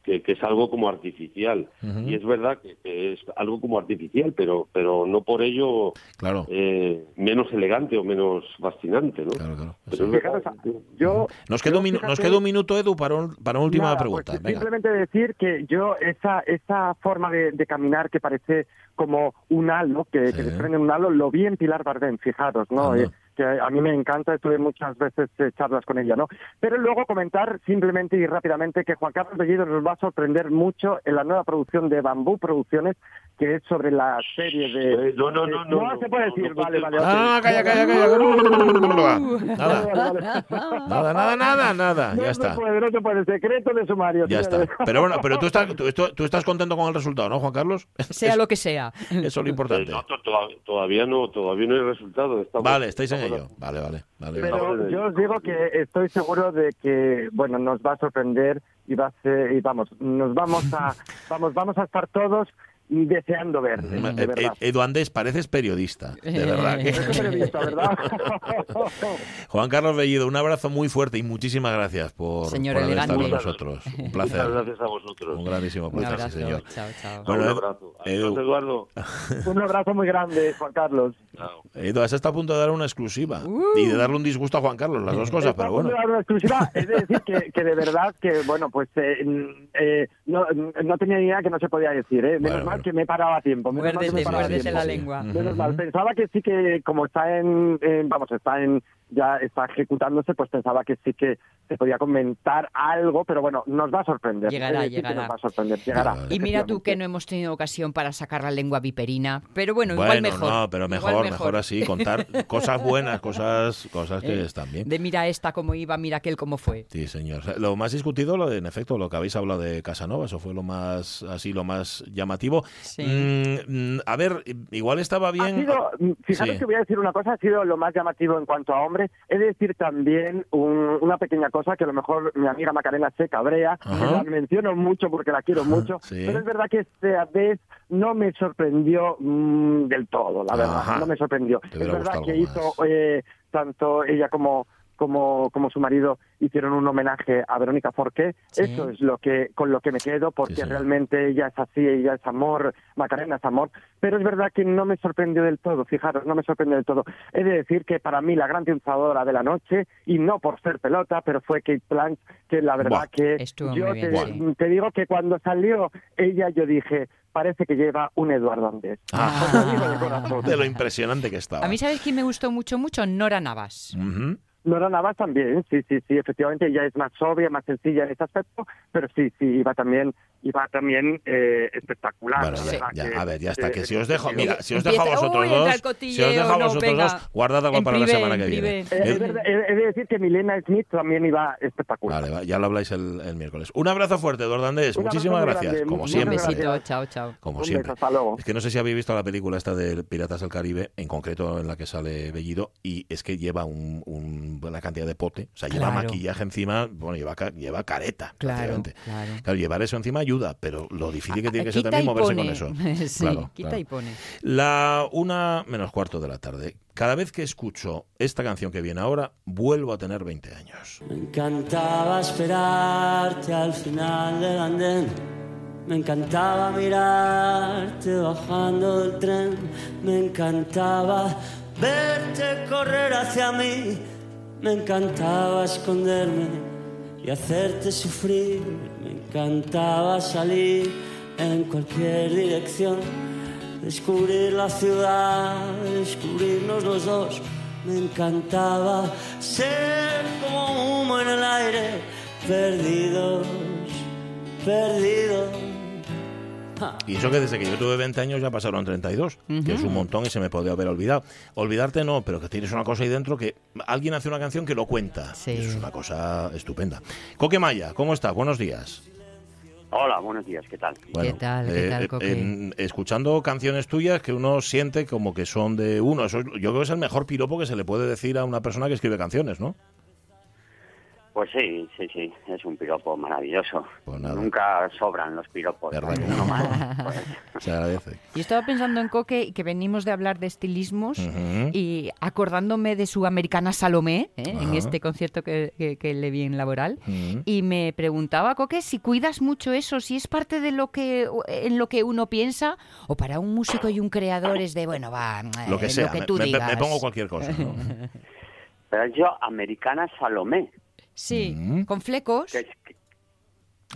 Speaker 6: que es algo como artificial y es verdad que, que es algo como artificial pero pero no por ello
Speaker 2: Claro,
Speaker 6: eh, menos elegante o menos fascinante ¿no?
Speaker 2: claro, claro.
Speaker 6: Pero es
Speaker 5: Fijaros,
Speaker 6: verdad.
Speaker 5: yo,
Speaker 2: Nos queda, un nos queda un minuto, Edu, para, un- para una última
Speaker 5: Nada,
Speaker 2: pregunta.
Speaker 5: pues,
Speaker 2: Venga.
Speaker 5: simplemente decir que yo esa esa forma de, de caminar que parece como un halo, que,
Speaker 2: Sí.
Speaker 5: que desprende un halo, lo vi en Pilar Bardem, fijaros, ¿no? Eh, que a mí me encanta, tuve muchas veces eh, charlas con ella, ¿no? Pero luego comentar simplemente y rápidamente que Juan Carlos Bellido nos va a sorprender mucho en la nueva producción de Bambú Producciones, que es sobre la serie de...
Speaker 6: Eh, no, no, no, no,
Speaker 5: No, se puede
Speaker 6: no,
Speaker 5: decir,
Speaker 6: no,
Speaker 5: vale,
Speaker 6: no,
Speaker 5: vale.
Speaker 2: Ah, calla, calla, calla. Nada, nada, nada, nada, nada.
Speaker 5: No
Speaker 2: Ya
Speaker 5: se
Speaker 2: está.
Speaker 5: puede, no se puede, secreto de sumario.
Speaker 2: Ya está. Pero bueno, pero tú estás, tú, estás contento con el resultado, ¿no, Juan Carlos?
Speaker 3: Sea lo que sea.
Speaker 2: Eso es lo
Speaker 6: Eh,
Speaker 2: importante.
Speaker 6: no, to- toda- todavía no todavía no hay resultado estamos-
Speaker 2: Vale, estáis en ello. Vale, vale. vale, vale.
Speaker 5: Pero yo os digo que estoy seguro de que, bueno, nos va a sorprender y va a ser, y vamos, nos vamos a, vamos, vamos a estar todos deseando ver, de
Speaker 2: Eh, eh,
Speaker 5: verdad.
Speaker 2: Edu Andés, pareces periodista, de verdad. que-
Speaker 5: Soy periodista, ¿verdad?
Speaker 2: Juan Carlos Bellido, un abrazo muy fuerte y muchísimas gracias por,
Speaker 3: Señor
Speaker 2: por haber estado con nosotros. Un
Speaker 6: Muchas
Speaker 2: placer.
Speaker 6: gracias a vosotros.
Speaker 2: Un grandísimo
Speaker 3: Un
Speaker 2: placer,
Speaker 3: abrazo.
Speaker 2: sí, señor.
Speaker 3: Chao, chao.
Speaker 2: Bueno,
Speaker 6: un abrazo. Adiós, Eduardo.
Speaker 5: Un abrazo muy grande, Juan Carlos.
Speaker 6: Chao.
Speaker 2: Edu, has estado a punto de dar una exclusiva y de darle un disgusto a Juan Carlos, las dos cosas, pero bueno.
Speaker 5: Una exclusiva, es de decir que, que de verdad que, bueno, pues eh, eh, no, no tenía ni idea que no se podía decir, ¿eh? Menos
Speaker 2: Bueno,
Speaker 5: mal
Speaker 2: bueno.
Speaker 5: que me paraba a tiempo. menos mal que me
Speaker 3: Muérdete,
Speaker 5: paraba a
Speaker 3: muérdete
Speaker 5: tiempo.
Speaker 3: la lengua.
Speaker 5: Menos mal. Pensaba que sí que, como está en, en- vamos, está en, ya está ejecutándose, pues pensaba que sí que se podía comentar algo, pero bueno, nos va a sorprender.
Speaker 3: Llegará, llegará.
Speaker 5: Nos va a sorprender, llegará.
Speaker 2: Vale.
Speaker 3: Y mira tú que no hemos tenido ocasión para sacar la lengua viperina, pero bueno, igual mejor.
Speaker 2: no, pero
Speaker 3: igual
Speaker 2: mejor, mejor así, contar cosas buenas, cosas, cosas que
Speaker 3: Eh,
Speaker 2: están bien.
Speaker 3: De mira esta cómo iba, mira aquel cómo fue.
Speaker 2: Sí, señor. Lo más discutido, lo de, en efecto, lo que habéis hablado de Casanova, eso fue lo más, así, lo más llamativo.
Speaker 3: Sí.
Speaker 2: Mm, mm, a ver, igual estaba
Speaker 5: Ha
Speaker 2: bien.
Speaker 5: sido, mm, fijaros
Speaker 2: Sí.
Speaker 5: que voy a decir una cosa, ha sido lo más llamativo en cuanto a hombres He de decir también un- una pequeña cosa que a lo mejor mi amiga Macarena se cabrea, la menciono mucho porque la quiero mucho,
Speaker 2: sí.
Speaker 5: pero es verdad que esta vez no me sorprendió mm, del todo, la verdad,
Speaker 2: Ajá.
Speaker 5: no me sorprendió. Es verdad que hizo eh, tanto ella como como, como su marido hicieron un homenaje a Verónica Forqué.
Speaker 3: Sí.
Speaker 5: Eso es lo que con lo que me quedo, porque
Speaker 2: Sí, señor.
Speaker 5: realmente ella es así, ella es amor, Macarena es amor. Pero es verdad que no me sorprendió del todo, fijaros, no me sorprendió del todo. He de decir que para mí la gran triunfadora de la noche, y no por ser pelota, pero fue Kate Blanch, que la verdad
Speaker 2: Buah.
Speaker 5: que
Speaker 3: Estuvo
Speaker 5: yo
Speaker 3: muy bien,
Speaker 5: te,
Speaker 3: sí.
Speaker 5: te digo que cuando salió ella, yo dije, parece que lleva un Eduardo Andés.
Speaker 2: Ah.
Speaker 5: Os lo digo de.
Speaker 2: De lo impresionante que estaba.
Speaker 3: A mí, ¿sabes quién me gustó mucho, mucho? Nora Navas.
Speaker 2: Ujú.
Speaker 5: Nora Navas también, sí, sí, sí, efectivamente ella es más obvia, más sencilla en ese aspecto, pero sí, sí, iba también, iba también eh, espectacular.
Speaker 2: Bueno,
Speaker 5: la
Speaker 2: ya,
Speaker 5: verdad
Speaker 2: ya,
Speaker 5: que,
Speaker 2: a ver, ya está.
Speaker 5: eh,
Speaker 2: Que si os dejo, mira, si os dejo a vosotros dos, si os dejo a
Speaker 3: no,
Speaker 2: vosotros dos, guardad algo para la semana que
Speaker 3: en
Speaker 2: viene.
Speaker 5: Eh, es verdad, he, de decir que Milena Smith también iba espectacular.
Speaker 2: Vale, va, ya lo habláis el, el miércoles. Un abrazo fuerte, Eduardo Andés.
Speaker 5: Un abrazo
Speaker 2: Muchísimas gracias.
Speaker 5: grande.
Speaker 2: Como siempre.
Speaker 3: besito, chao, chao.
Speaker 2: Como
Speaker 5: Un
Speaker 2: siempre.
Speaker 5: beso, hasta luego.
Speaker 2: Es que no sé si habéis visto la película esta de Piratas del Caribe, en concreto en la que sale Bellido, y es que lleva un, un- una cantidad de pote, o sea, lleva
Speaker 3: Claro.
Speaker 2: maquillaje encima, bueno, lleva, lleva careta,
Speaker 3: Claro,
Speaker 2: prácticamente.
Speaker 3: claro.
Speaker 2: Claro, llevar eso encima ayuda, pero lo difícil que tiene que ser
Speaker 3: Quita
Speaker 2: también moverse
Speaker 3: pone.
Speaker 2: con eso.
Speaker 3: sí,
Speaker 2: Claro,
Speaker 3: quita
Speaker 2: claro.
Speaker 3: y pone.
Speaker 2: La una menos cuarto de la tarde. Cada vez que escucho esta canción que viene ahora, vuelvo a tener 20 años.
Speaker 7: Me encantaba esperarte al final del andén. Me encantaba mirarte bajando del tren. Me encantaba verte correr hacia mí. Me encantaba esconderme y hacerte sufrir. Me encantaba salir en cualquier dirección. Descubrir la ciudad, descubrirnos los dos. Me encantaba ser como humo en el aire, perdidos, perdidos.
Speaker 2: Y eso que desde que yo tuve 20 años ya pasaron 32, que es un montón y se me podía haber olvidado. Olvidarte no, pero que tienes una cosa ahí dentro que alguien hace una canción que lo cuenta.
Speaker 3: Sí.
Speaker 2: Y eso es una cosa estupenda. Coque Maya, ¿cómo estás? Buenos días.
Speaker 8: Hola, buenos días, ¿qué tal?
Speaker 2: Bueno,
Speaker 3: ¿Qué tal? ¿Qué
Speaker 2: eh,
Speaker 3: tal,
Speaker 2: eh,
Speaker 3: Coque?
Speaker 2: en- escuchando canciones tuyas que uno siente como que son de uno. Eso es- yo creo que es el mejor piropo que se le puede decir a una persona que escribe canciones, ¿no?
Speaker 8: Pues sí, sí, sí, es un piropo maravilloso.
Speaker 2: Pues nada.
Speaker 8: Nunca sobran los piropos.
Speaker 2: ¿Verdad que no?
Speaker 8: más, pues,
Speaker 2: Se agradece.
Speaker 3: Yo estaba pensando en Coque, que venimos de hablar de estilismos, y acordándome de su americana Salomé, ¿eh? en este concierto que, que- que le vi en Laboral, y me preguntaba, Coque, si cuidas mucho eso, si es parte de lo que en lo que uno piensa, o para un músico y un creador es de, bueno, va, eh,
Speaker 2: Lo que sea,
Speaker 3: que
Speaker 2: me-
Speaker 3: tú
Speaker 2: me, me-
Speaker 3: digas.
Speaker 2: me pongo cualquier cosa. ¿no?
Speaker 8: Pero yo, americana Salomé.
Speaker 3: Sí,
Speaker 2: Mm.
Speaker 3: con flecos.
Speaker 8: Que que-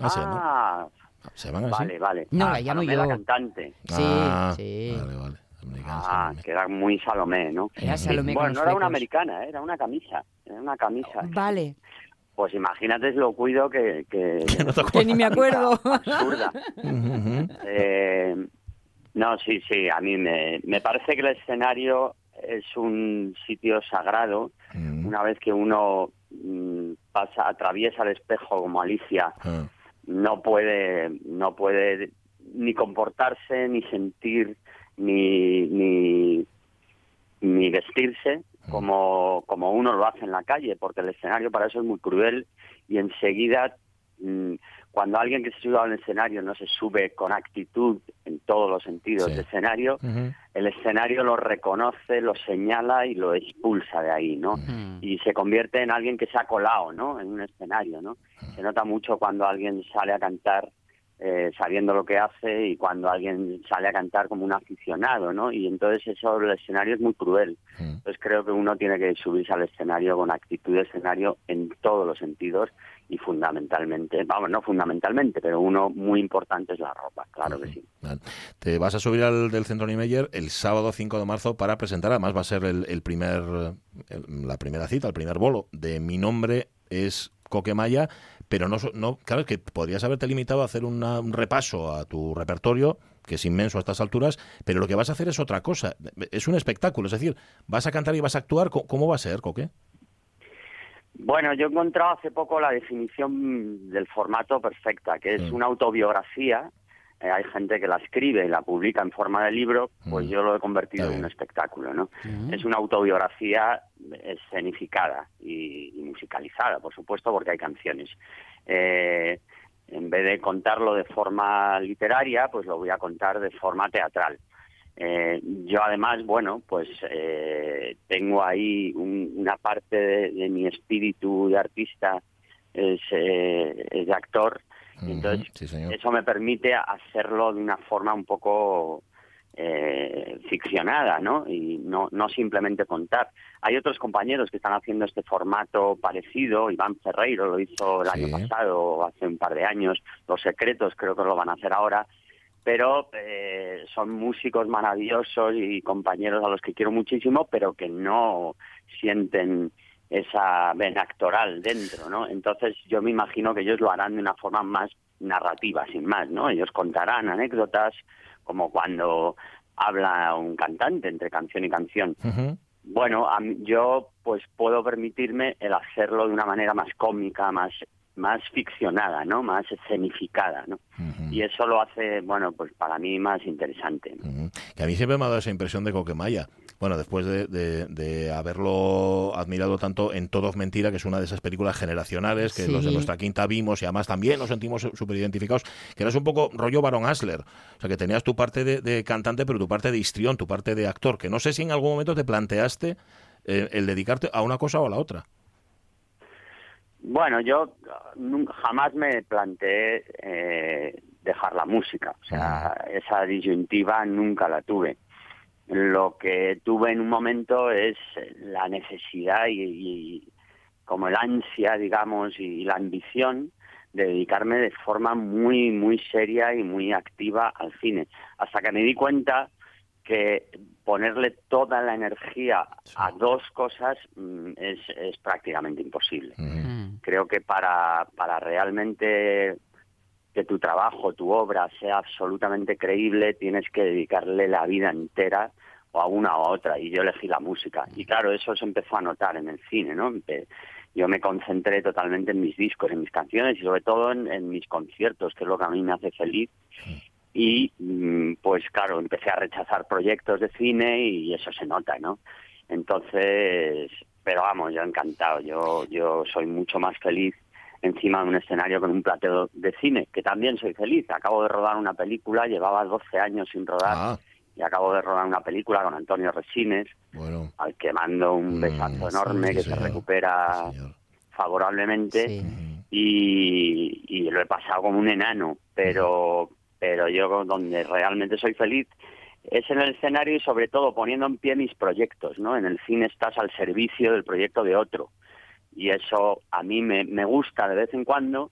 Speaker 2: Ah, se llama-
Speaker 8: ah,
Speaker 2: ¿Se llaman así?
Speaker 8: vale, vale.
Speaker 3: No,
Speaker 8: Ah,
Speaker 3: la llamo
Speaker 8: Salomé,
Speaker 3: yo.
Speaker 8: la cantante.
Speaker 3: Sí,
Speaker 2: Ah,
Speaker 3: sí.
Speaker 2: Vale, vale. Americana
Speaker 8: Ah,
Speaker 2: Salomé.
Speaker 8: que era muy Salomé, ¿no?
Speaker 3: Era Salomé
Speaker 8: Bueno, no era una americana, ¿eh? era una camisa. Era una camisa.
Speaker 3: Vale,
Speaker 8: Pues imagínate lo cuido que... que,
Speaker 2: no te
Speaker 3: que ni me acuerdo.
Speaker 8: Absurda. Eh, no, sí, sí, a mí me, me parece que el escenario es un sitio sagrado.
Speaker 2: Mm.
Speaker 8: Una vez que uno pasa, atraviesa el espejo como Alicia,
Speaker 2: Ah.
Speaker 8: no puede, no puede ni comportarse, ni sentir, ni, ni, ni vestirse como, como uno lo hace en la calle, porque el escenario para eso es muy cruel y enseguida mm, cuando alguien que se sube al escenario no se sube con actitud en todos los sentidos
Speaker 2: Sí.
Speaker 8: del escenario, el escenario lo reconoce, lo señala y lo expulsa de ahí, ¿no? Y se convierte en alguien que se ha colado, ¿no? En un escenario, ¿no? Se nota mucho cuando alguien sale a cantar eh, sabiendo lo que hace y cuando alguien sale a cantar como un aficionado, ¿no? Y entonces eso, el escenario es muy cruel.
Speaker 2: Mm.
Speaker 8: Entonces creo que uno tiene que subirse al escenario con actitud de escenario en todos los sentidos y fundamentalmente, vamos, no fundamentalmente, pero uno muy importante es la ropa, claro que sí.
Speaker 2: Vale. Te vas a subir al del Centro Niemeyer el sábado 5 de marzo para presentar, además va a ser el, el primer, el- la primera cita, el primer bolo de Mi Nombre es Coquemaya, pero no, no claro, es que podrías haberte limitado a hacer una- un repaso a tu repertorio, que es inmenso a estas alturas, pero lo que vas a hacer es otra cosa, es un espectáculo, es decir, vas a cantar y vas a actuar, ¿cómo, cómo va a ser, Coque?
Speaker 8: Bueno, yo he encontrado hace poco la definición del formato perfecta, que es
Speaker 2: Mm.
Speaker 8: una autobiografía eh, hay gente que la escribe y la publica en forma de libro, pues
Speaker 2: Mm.
Speaker 8: yo lo he convertido
Speaker 2: Está
Speaker 8: en un espectáculo, ¿no?
Speaker 3: Mm.
Speaker 8: Es una autobiografía escenificada y, y musicalizada, por supuesto, porque hay canciones. Eh, en vez de contarlo de forma literaria, pues lo voy a contar de forma teatral. Eh, yo además, bueno, pues eh, tengo ahí un- una parte de, de mi espíritu de artista, es, eh, es de actor, entonces
Speaker 2: sí,
Speaker 8: eso me permite hacerlo de una forma un poco eh, ficcionada, ¿no? Y no, no simplemente contar. Hay otros compañeros que están haciendo este formato parecido. Iván Ferreiro lo hizo el
Speaker 2: Sí.
Speaker 8: año pasado, hace un par de años. Los Secretos creo que lo van a hacer ahora. Pero eh, son músicos maravillosos y compañeros a los que quiero muchísimo, pero que no sienten esa vena actoral dentro, ¿no? Entonces yo me imagino que ellos lo harán de una forma más narrativa, sin más, ¿no? Ellos contarán anécdotas como cuando habla un cantante entre canción y canción. Bueno, a mí- yo pues puedo permitirme el hacerlo de una manera más cómica, más más ficcionada, ¿no? Más escenificada, ¿no? Y eso lo hace, bueno, pues para mí más interesante.
Speaker 2: Que a mí siempre me ha dado esa impresión de Coquemaya. Bueno, después de, de- de haberlo admirado tanto en Todos Mentira, que es una de esas películas generacionales que
Speaker 3: Sí.
Speaker 2: los de nuestra quinta vimos y además también nos sentimos súper identificados, que eras un poco rollo Baron Asler. O sea, que tenías tu parte de, de cantante, pero tu parte de histrión, tu parte de actor, que no sé si en algún momento te planteaste eh, el dedicarte a una cosa o a la otra.
Speaker 8: Bueno, yo uh, jamás me planteé eh, dejar la música, o sea, esa disyuntiva nunca la tuve. Lo que tuve en un momento es la necesidad y, y como el ansia, digamos, y la ambición de dedicarme de forma muy, muy seria y muy activa al cine. Hasta que me di cuenta que ponerle toda la energía a dos cosas mm, es, es prácticamente imposible.
Speaker 3: Mm.
Speaker 8: creo que para, para realmente que tu trabajo, tu obra sea absolutamente creíble, tienes que dedicarle la vida entera o a una o a otra. Y yo elegí la música. Y claro, eso se empezó a notar en el cine, ¿no? Yo me concentré totalmente en mis discos, en mis canciones y sobre todo en, en mis conciertos, que es lo que a mí me hace feliz. Y mm, pues claro, empecé a rechazar proyectos de cine y eso se nota, ¿no? Entonces, pero vamos, yo encantado. Yo, yo soy mucho más feliz encima de un escenario con un plateo de cine, que también soy feliz. Acabo de rodar una película, llevaba 12 años sin rodar
Speaker 2: Ah,
Speaker 8: y acabo de rodar una película con Antonio Resines,
Speaker 2: bueno.
Speaker 8: al que mando un
Speaker 2: Mm,
Speaker 8: besazo enorme
Speaker 2: sí,
Speaker 8: que se recupera
Speaker 2: Sí,
Speaker 8: favorablemente
Speaker 3: Sí.
Speaker 2: Ujú.
Speaker 8: y, y lo he pasado como un enano, pero, pero yo donde realmente soy feliz es en el escenario y sobre todo poniendo en pie mis proyectos, ¿no? En el cine estás al servicio del proyecto de otro y eso a mí me, me gusta de vez en cuando,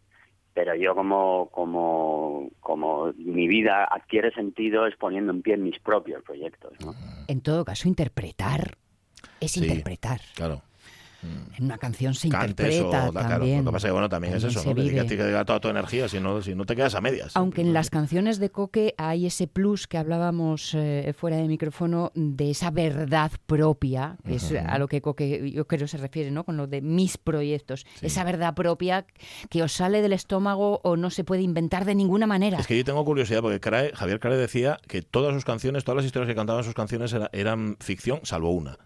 Speaker 8: pero yo como, como, como mi vida adquiere sentido es poniendo en pie mis propios proyectos, ¿no?
Speaker 3: En todo caso, interpretar es
Speaker 2: Sí.
Speaker 3: interpretar.
Speaker 2: Claro.
Speaker 3: En una canción se
Speaker 2: Cantes o
Speaker 3: interpreta
Speaker 2: claro.
Speaker 3: también.
Speaker 2: Lo que pasa es que bueno, también, es eso, ¿no? que dedicar toda tu energía, si no, si no te quedas a medias.
Speaker 3: Aunque en las canciones de Coque hay ese plus que hablábamos eh, fuera de micrófono de esa verdad propia, que es a lo que Coque yo creo se refiere, ¿no? Con lo de mis proyectos.
Speaker 2: Sí.
Speaker 3: Esa verdad propia que os sale del estómago o no se puede inventar de ninguna manera.
Speaker 2: Es que yo tengo curiosidad porque Crae- Javier Crae decía que todas sus canciones, todas las historias que cantaban sus canciones era- eran ficción, salvo una.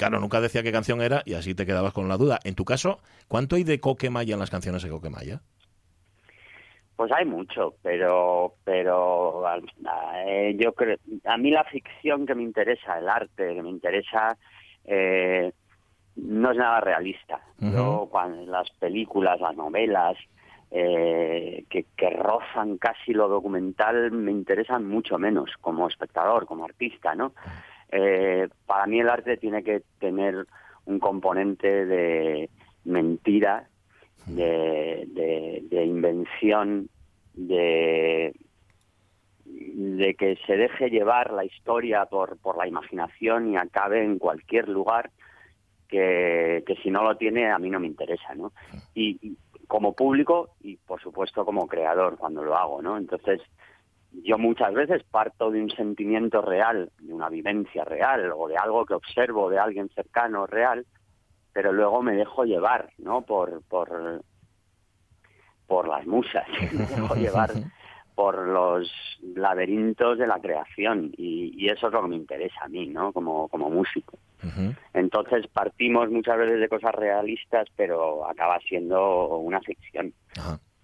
Speaker 2: Claro, nunca decía qué canción era y así te quedabas con la duda. En tu caso, ¿cuánto hay de Coquemaya en las canciones de Coquemaya?
Speaker 8: Pues hay mucho, pero pero eh, yo creo a mí la ficción que me interesa, el arte que me interesa eh, no es nada realista. Yo cuando las películas, las novelas eh, que, que rozan casi lo documental me interesan mucho menos como espectador, como artista, ¿no? Eh, para mí el arte tiene que tener un componente de mentira, de, de, de invención, de, de que se deje llevar la historia por, por la imaginación y acabe en cualquier lugar que, que si no lo tiene a mí no me interesa, ¿no? Y, y como público y por supuesto como creador cuando lo hago, ¿no? Entonces yo muchas veces parto de un sentimiento real, de una vivencia real o de algo que observo de alguien cercano real, pero luego me dejo llevar, ¿no? Por por por las musas, me dejo llevar por los laberintos de la creación y, y eso es lo que me interesa a mí, ¿no? Como, como músico. Entonces partimos muchas veces de cosas realistas, pero acaba siendo una ficción.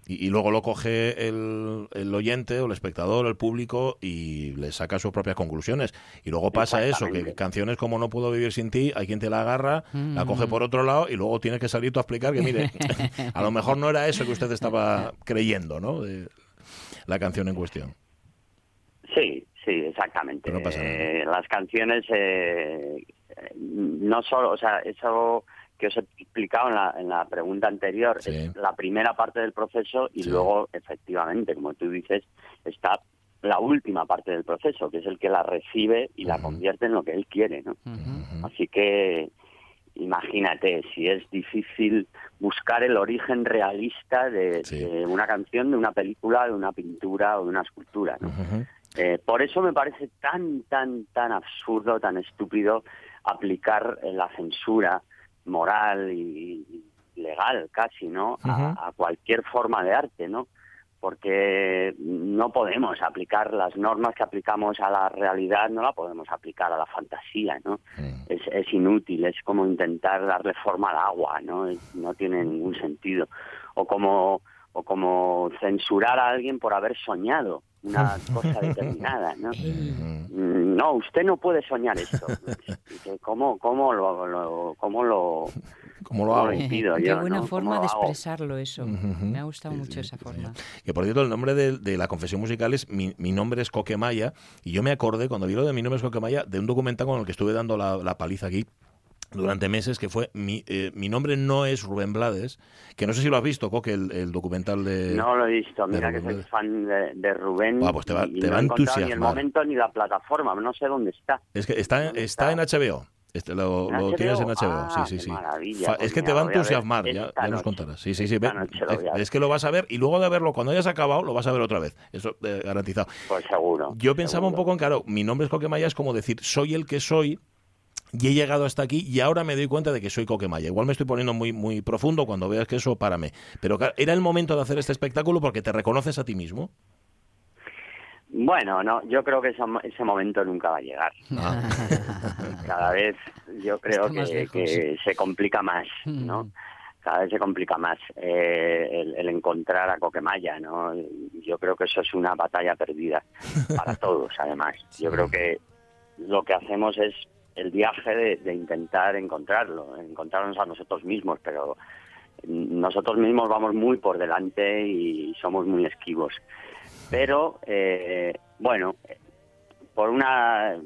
Speaker 2: Y, y luego lo coge el, el oyente o el espectador, el público y le saca sus propias conclusiones. Y luego pasa eso, que canciones como No puedo vivir sin ti, hay quien te la agarra, la coge por otro lado y luego tienes que salir tú a explicar que, mire, a lo mejor no era eso que usted estaba creyendo, ¿no? De la canción en cuestión.
Speaker 8: Sí, sí, exactamente.
Speaker 2: No.
Speaker 8: Eh, las canciones, eh, no solo, o sea, eso que os he explicado en la, en la pregunta anterior,
Speaker 2: Sí.
Speaker 8: es la primera parte del proceso y
Speaker 2: Sí.
Speaker 8: luego, efectivamente, como tú dices, está la última parte del proceso, que es el que la recibe y la convierte en lo que él quiere, ¿no? Así que imagínate si es difícil buscar el origen realista de,
Speaker 2: Sí.
Speaker 8: de una canción, de una película, de una pintura o de una escultura. ¿no? Eh, por eso me parece tan, tan, tan absurdo, tan estúpido aplicar eh, la censura moral y y legal casi, ¿no? A- cualquier forma de arte, ¿no? Porque no podemos aplicar las normas que aplicamos a la realidad, no la podemos aplicar a la fantasía, ¿no? Es, es inútil, es como intentar darle forma al agua, ¿no? Es- no tiene ningún sentido. O como, o como censurar a alguien por haber soñado una cosa determinada, ¿no? Mm, No, usted no puede soñar esto. ¿Cómo, cómo lo, lo- cómo lo,
Speaker 2: ¿Cómo lo hago?
Speaker 3: Qué
Speaker 8: yo?
Speaker 3: buena
Speaker 8: ¿no?
Speaker 3: forma
Speaker 8: ¿Cómo
Speaker 3: de expresarlo eso. Me ha gustado
Speaker 2: Sí,
Speaker 3: mucho
Speaker 2: sí,
Speaker 3: esa
Speaker 2: sí,
Speaker 3: forma.
Speaker 2: Que por cierto, el nombre de, de la confesión musical es mi, mi nombre es Coquemaya. Y yo me acordé, cuando vi lo de mi nombre es Coquemaya, de un documental con el que estuve dando la, la paliza aquí durante meses, que fue mi, eh, mi nombre no es Rubén Blades, que no sé si lo has visto, Coque, el, el documental de...
Speaker 8: No lo he visto, mira que soy fan de, de Rubén
Speaker 2: pues te va-
Speaker 8: y
Speaker 2: te
Speaker 8: no
Speaker 2: va
Speaker 8: encontrado ni el
Speaker 2: entusiasmar.
Speaker 8: momento ni la plataforma, no sé dónde está.
Speaker 2: Es que está,
Speaker 8: ¿Dónde
Speaker 2: está en? HBO. Este, lo,
Speaker 8: ¿En
Speaker 2: lo
Speaker 8: HBO?
Speaker 2: tienes en HBO,
Speaker 8: Ah,
Speaker 2: sí, sí, sí.
Speaker 8: maravilla, pues
Speaker 2: es que te va a entusiasmar, ya, nos contarás. Sí, sí, sí. ve- es que lo vas a ver y luego de verlo, cuando hayas acabado, lo vas a ver otra vez. Eso eh, garantizado.
Speaker 8: Pues seguro.
Speaker 2: Yo pensaba un poco en, claro, mi nombre es Coquemaya, es como decir, soy el que soy y he llegado hasta aquí y ahora me doy cuenta de que soy Coquemaya. Igual me estoy poniendo muy, muy profundo cuando veas que eso, párame. Pero claro, era el momento de hacer este espectáculo porque te reconoces a ti mismo.
Speaker 8: Bueno, no, yo creo que ese, ese momento nunca va a llegar.
Speaker 2: Ah,
Speaker 8: Cada vez yo creo que se complica más, ¿no?
Speaker 3: Mm.
Speaker 8: Cada vez se complica más eh, el, el encontrar a Coquemaya, ¿no? Yo creo que eso es una batalla perdida para todos, además. Yo creo que lo que hacemos es el viaje de, de intentar encontrarlo, encontrarnos a nosotros mismos, pero nosotros mismos vamos muy por delante y somos muy esquivos. Pero, eh, bueno, por una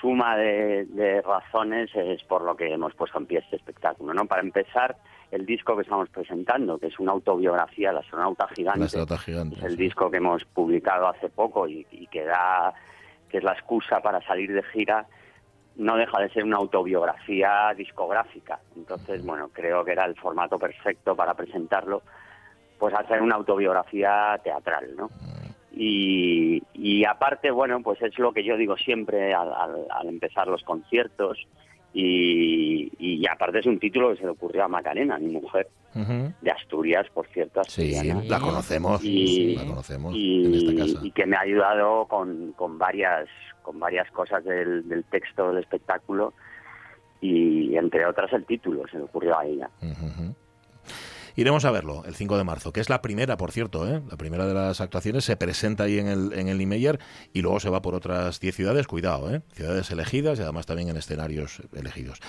Speaker 8: suma de, de razones es por lo que hemos puesto en pie este espectáculo, ¿no? Para empezar, el disco que estamos presentando, que es una autobiografía, La Astronauta Gigante,
Speaker 2: la estrata gigante.
Speaker 8: es el
Speaker 2: sí.
Speaker 8: disco que hemos publicado hace poco y, y que da que es la excusa para salir de gira no deja de ser una autobiografía discográfica entonces bueno creo que era el formato perfecto para presentarlo pues hacer una autobiografía teatral no y, y aparte bueno pues es lo que yo digo siempre al, al- al empezar los conciertos y, y aparte es un título que se le ocurrió a Macarena mi mujer de Asturias por cierto
Speaker 2: Sí,
Speaker 8: asturiana
Speaker 2: la conocemos.
Speaker 8: Y-
Speaker 2: la conocemos
Speaker 8: y,
Speaker 2: en esta casa.
Speaker 8: y que me ha ayudado con, con varias con varias cosas del, del texto del espectáculo y entre otras el título se le ocurrió a ella.
Speaker 2: Iremos a verlo el 5 de marzo, que es la primera, por cierto, ¿eh? la primera de las actuaciones. Se presenta ahí en el, en el Niemeyer y luego se va por otras 10 ciudades. Cuidado, ¿eh? ciudades elegidas y además también en escenarios elegidos.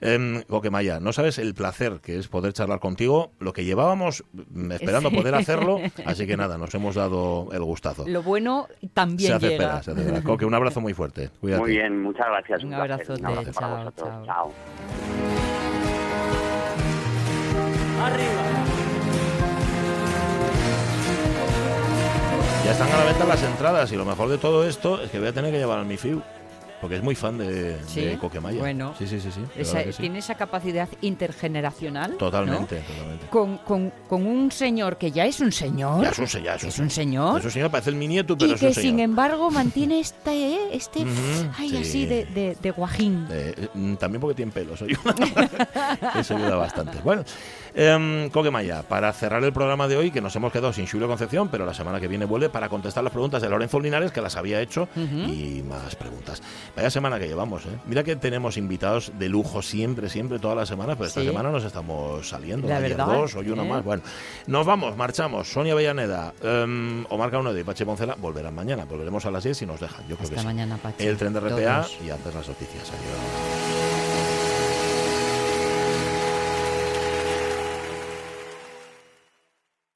Speaker 2: Eh, Coquemaya, no sabes el placer que es poder charlar contigo, lo que llevábamos mm, esperando
Speaker 3: Sí.
Speaker 2: poder hacerlo, así que nada, nos hemos dado el gustazo.
Speaker 3: Lo bueno también
Speaker 2: se hace
Speaker 3: llega.
Speaker 2: espera, se hace espera. Coque, un abrazo muy fuerte. Cuídate.
Speaker 8: muy bien muchas gracias
Speaker 3: Un
Speaker 8: placer.
Speaker 3: abrazote,
Speaker 8: un abrazo para
Speaker 3: chao,
Speaker 8: vosotros
Speaker 3: chao.
Speaker 8: chao
Speaker 2: Ya están a la venta las entradas y lo mejor de todo esto es que voy a tener que llevar al mi FIU. porque es muy fan de,
Speaker 3: Sí,
Speaker 2: de Coquemaya.
Speaker 3: bueno.
Speaker 2: sí, sí, sí. sí,
Speaker 3: Esa-
Speaker 2: sí.
Speaker 3: Tiene esa capacidad intergeneracional. ¿no?
Speaker 2: Totalmente, totalmente.
Speaker 3: Con, con- con un señor que ya es un señor.
Speaker 2: Ya es un, ya es un
Speaker 3: es un señor.
Speaker 2: Es un señor, parece el mi nieto, pero
Speaker 3: y
Speaker 2: es un
Speaker 3: que
Speaker 2: señor.
Speaker 3: sin embargo mantiene este, ¿eh? este ay,
Speaker 2: sí.
Speaker 3: así de, de- de guajín.
Speaker 2: Eh, mm, también porque tiene pelos, ayuda. Eso ayuda bastante. Bueno, eh, Coquemaya, para cerrar el programa de hoy, que nos hemos quedado sin Julio Concepción, pero la semana que viene vuelve para contestar las preguntas de Lorenzo Linares, que las había hecho, y más preguntas. Vaya semana que llevamos, ¿eh? Mira que tenemos invitados de lujo siempre, siempre, todas las semanas, pero esta
Speaker 3: Sí.
Speaker 2: semana nos estamos saliendo.
Speaker 3: La
Speaker 2: Ayer
Speaker 3: verdad,
Speaker 2: dos, hoy uno
Speaker 3: ¿eh?
Speaker 2: más. Bueno, nos vamos, marchamos. Sonia Bellaneda, eh, Omar Caunedo y Pache Poncela volverán mañana. Volveremos a las 10 si nos dejan. Yo creo
Speaker 3: Hasta
Speaker 2: que sí.
Speaker 3: mañana, Pachi.
Speaker 2: El tren de RPA
Speaker 3: Todos.
Speaker 2: y antes las noticias. Adiós.